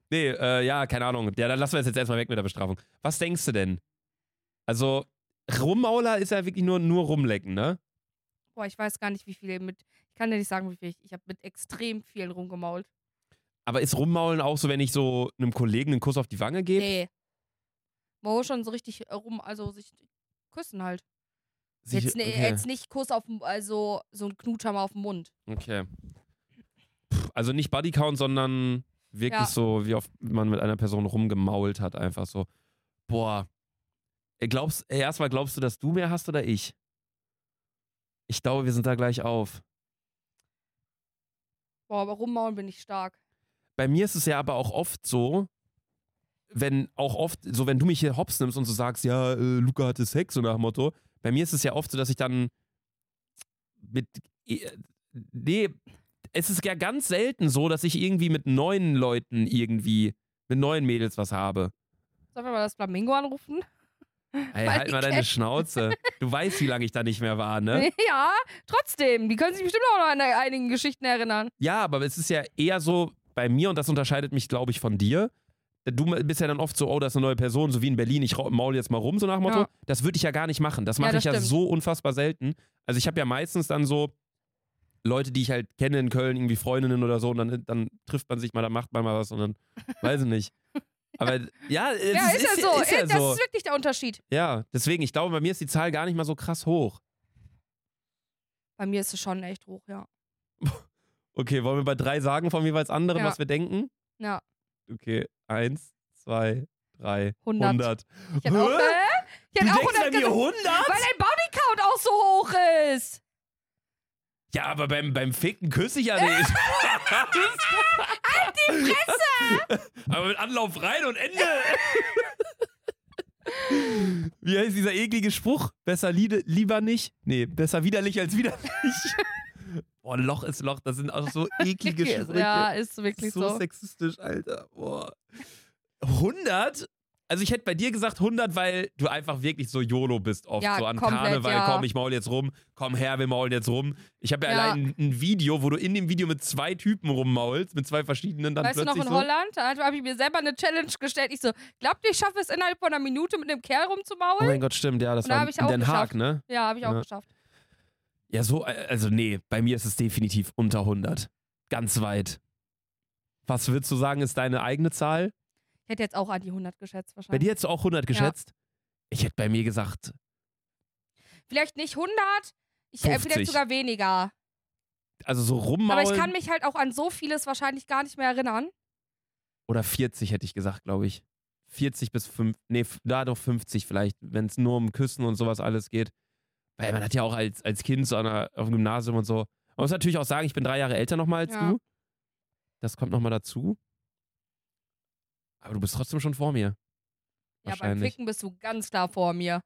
Nee, äh, ja, keine Ahnung. Ja, dann lassen wir es jetzt erstmal weg mit der Bestrafung. Was denkst du denn? Also, Rummauler ist ja wirklich nur, nur rumlecken, ne? Boah, ich weiß gar nicht, wie viel mit. Ich kann dir nicht sagen, wie viel ich. Ich habe mit extrem vielen rumgemault. Aber ist Rummaulen auch so, wenn ich so einem Kollegen einen Kuss auf die Wange gebe? Nee. Wo schon so richtig äh, rum, also sich küssen halt. Sich- Jetzt, ne, okay. jetzt nicht Kuss auf also so ein Knutscher mal auf den Mund. okay. Also nicht Bodycount, sondern wirklich Ja. so, wie oft man mit einer Person rumgemault hat, einfach so. Boah. Äh, Glaubst, äh, erstmal glaubst du, dass du mehr hast oder ich? Ich glaube, wir sind da gleich auf. Boah, aber rummaulen bin ich stark. Bei mir ist es ja aber auch oft so, wenn auch oft, so wenn du mich hier hops nimmst und so sagst, ja, äh, Luca hatte Sex, so nach Motto, bei mir ist es ja oft so, dass ich dann mit, äh, nee, es ist ja ganz selten so, dass ich irgendwie mit neuen Leuten irgendwie, mit neuen Mädels was habe. Sollen wir mal das Flamingo anrufen? Ey, halt mal deine Schnauze. Du weißt, wie lange ich da nicht mehr war, ne? [LAUGHS] Ja, trotzdem. Die können sich bestimmt auch noch an einigen Geschichten erinnern. Ja, aber es ist ja eher so bei mir und das unterscheidet mich, glaube ich, von dir. Du bist ja dann oft so, oh, das ist eine neue Person, so wie in Berlin, ich maul jetzt mal rum, so nach Motto. Ja. Das würde ich ja gar nicht machen. Das Ja, mache das ich ja stimmt. so unfassbar selten. Also ich habe ja meistens dann so Leute, die ich halt kenne in Köln, irgendwie Freundinnen oder so, und dann, dann trifft man sich mal, dann macht man mal was und dann, [LAUGHS] weiß ich nicht. Aber ja, ja, ist, ja so. Ist ja das so. ist wirklich der Unterschied. Ja, deswegen, ich glaube, bei mir ist die Zahl gar nicht mal so krass hoch. Bei mir ist es schon echt hoch, ja. [LAUGHS] Okay, wollen wir bei drei sagen von jeweils anderen, Ja. was wir denken? Ja. Okay, eins, zwei, drei, 100. 100. Ich hätte auch, Hä? äh, ich Du hätte auch denkst bei 100 mir gesagt, 100? weil dein Bodycount auch so hoch ist. Ja, aber beim, beim Ficken küsse ich ja nicht. [LAUGHS] [LAUGHS] halt die Fresse! aber mit Anlauf rein und Ende. Wie heißt dieser eklige Spruch? Besser liede, lieber nicht? Nee, besser widerlich als widerlich. [LAUGHS] Boah, Loch ist Loch. Das sind auch so [LAUGHS] eklige Sprüche. ja, ist wirklich so, so. sexistisch, Alter. Boah. 100? Also ich hätte bei dir gesagt 100, weil du einfach wirklich so YOLO bist oft. Ja, so an komplett, Karneval, ja. komm, ich maul jetzt rum. Komm her, wir maulen jetzt rum. Ich habe ja, Ja. allein ein, Video, wo du in dem Video mit zwei Typen rummaulst, mit zwei verschiedenen dann Weißt du noch, plötzlich in so. Holland, da habe ich mir selber eine Challenge gestellt. Ich so, glaubt ihr, ich schaffe es innerhalb von einer Minute mit einem Kerl Oh rumzumaulen? mein Gott, stimmt, ja, das Und da war hab ich auch Den Haag, geschafft. ne? ja, habe ich auch Ja. geschafft. Ja, so, äh, also nee, bei mir ist es definitiv unter 100. Ganz weit. Was würdest du sagen, ist deine eigene Zahl? Ich hätte jetzt auch an die 100 geschätzt Bei wahrscheinlich. dir hättest du auch 100 geschätzt? Ich hätte bei mir gesagt Vielleicht nicht 100, ich, äh, 50. vielleicht sogar weniger. also so rummaulen. Aber ich kann mich halt auch an so vieles wahrscheinlich gar nicht mehr erinnern. Oder 40 hätte ich gesagt, glaube ich. 40 bis 5, nee, da doch 50 vielleicht, wenn es nur um Küssen und sowas alles geht. Weil man hat ja auch als, als Kind so der, auf dem Gymnasium und so. Man muss natürlich auch sagen, ich bin drei Jahre älter nochmal als Ja. du. Das kommt nochmal dazu. Aber du bist trotzdem schon vor mir. Ja, beim. Ficken bist du ganz klar vor mir.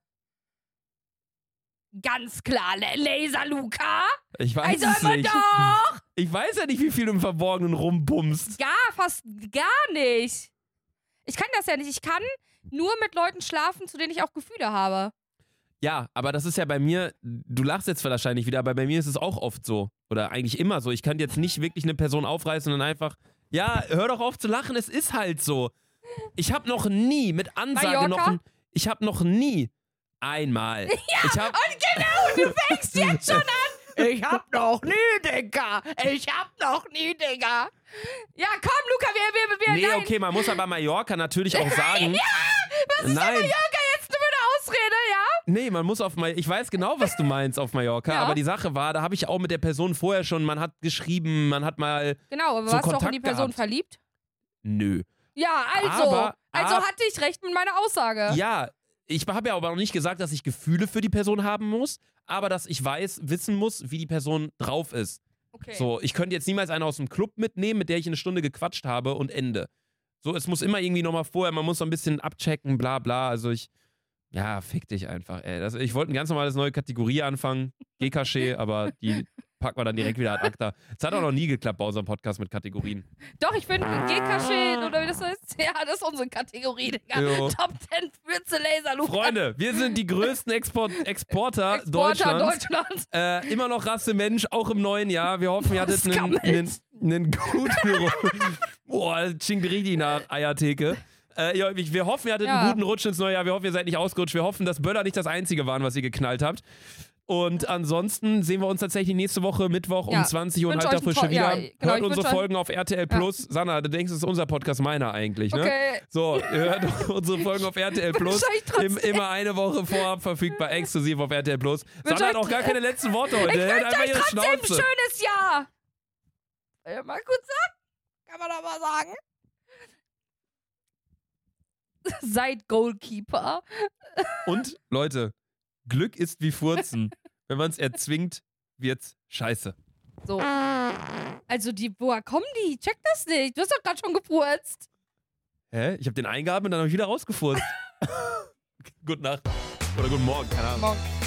Ganz klar, Laser Luca. ich weiß Also es nicht. doch. Ich weiß ja nicht, wie viel du im Verborgenen rumbummst. Ja, fast gar nicht. Ich kann das ja nicht. Ich kann nur mit Leuten schlafen, zu denen ich auch Gefühle habe. Ja, aber das ist ja bei mir, du lachst jetzt wahrscheinlich wieder, aber bei mir ist es auch oft so. Oder eigentlich immer so. Ich kann jetzt nicht wirklich eine Person aufreißen und einfach, ja, hör doch auf zu lachen, es ist halt so. Ich habe noch nie mit Ansage Mallorca? noch, ich habe noch nie einmal. [LAUGHS] ich hab, Fängst jetzt schon an. Ich hab noch nie, Digga. Ich hab noch nie, Digga. Ja, komm, Luca, wir, wir, wir, nee, nein. okay, man muss aber Mallorca natürlich auch [LAUGHS] sagen. Was ist Nein. denn Mallorca jetzt nur eine Ausrede, ja? Nee, man muss auf Mallorca. Ich weiß genau, was du meinst auf Mallorca, [LAUGHS] Ja. aber die Sache war, da habe ich auch mit der Person vorher schon, man hat geschrieben, man hat mal. Genau, aber So warst du auch in Kontakt die Person gehabt. verliebt? Nö. Ja, also. Aber- also ab- hatte ich recht mit meiner Aussage. Ja, ich habe ja aber noch nicht gesagt, dass ich Gefühle für die Person haben muss, aber dass ich weiß, wissen muss, wie die Person drauf ist. Okay. So, ich könnte jetzt niemals eine aus dem Club mitnehmen, mit der ich eine Stunde gequatscht habe und Ende. So, es muss immer irgendwie nochmal vorher, man muss so ein bisschen abchecken, bla bla. Also ich, ja, fick dich einfach, ey. Das, ich wollte ein ganz normales neue Kategorie anfangen, G-Caché, [LAUGHS] aber die packen wir dann direkt wieder ad acta. Es hat auch noch nie geklappt bei unserem Podcast mit Kategorien. Doch, ich finde G-Kaschet oder wie das heißt. Ja, das ist unsere Kategorie, Digga. Jo. Top 10 Würze Laserluke. Freunde, wir sind die größten Export Exporter, Exporter Deutschlands. Deutschlands. Äh, immer noch Rasse Mensch, auch im neuen Jahr. Wir hoffen, ihr hattet einen, einen, einen guten Rutsch. [LAUGHS] Boah, das klingt richtig nach Eiertheke. Äh, ja, wir hoffen, ihr hattet Ja. einen guten Rutsch ins neue Jahr. Wir hoffen, ihr seid nicht ausgerutscht. Wir hoffen, dass Böller nicht das Einzige waren, was ihr geknallt habt. Und ansonsten sehen wir uns tatsächlich nächste Woche Mittwoch um Ja. 20 Uhr in alter Frische to- ja, wieder. genau, Hört unsere Folgen auf RTL Plus. Sanna, du denkst, es ist unser Podcast, meiner eigentlich, ne? Okay. So, hört [LAUGHS] unsere Folgen auf RTL Plus. Im, immer eine Woche vorab verfügbar, exklusiv auf RTL Plus. Sanna hat auch gar keine letzten Worte heute. Ich hält wünsche euch trotzdem ein schönes Jahr. Mal kurz sagen? Kann man doch mal sagen. [LAUGHS] Seid Goalkeeper. Und Leute, Glück ist wie Furzen. [LAUGHS] Wenn man es erzwingt, wird's scheiße. So. Also, die, woher kommen die? Check das nicht. Du hast doch gerade schon gefurzt. Hä? Ich habe den eingeatmet und dann habe ich wieder rausgefurzt. [LAUGHS] Gute Nacht. Oder guten Morgen, keine Ahnung. Morgen.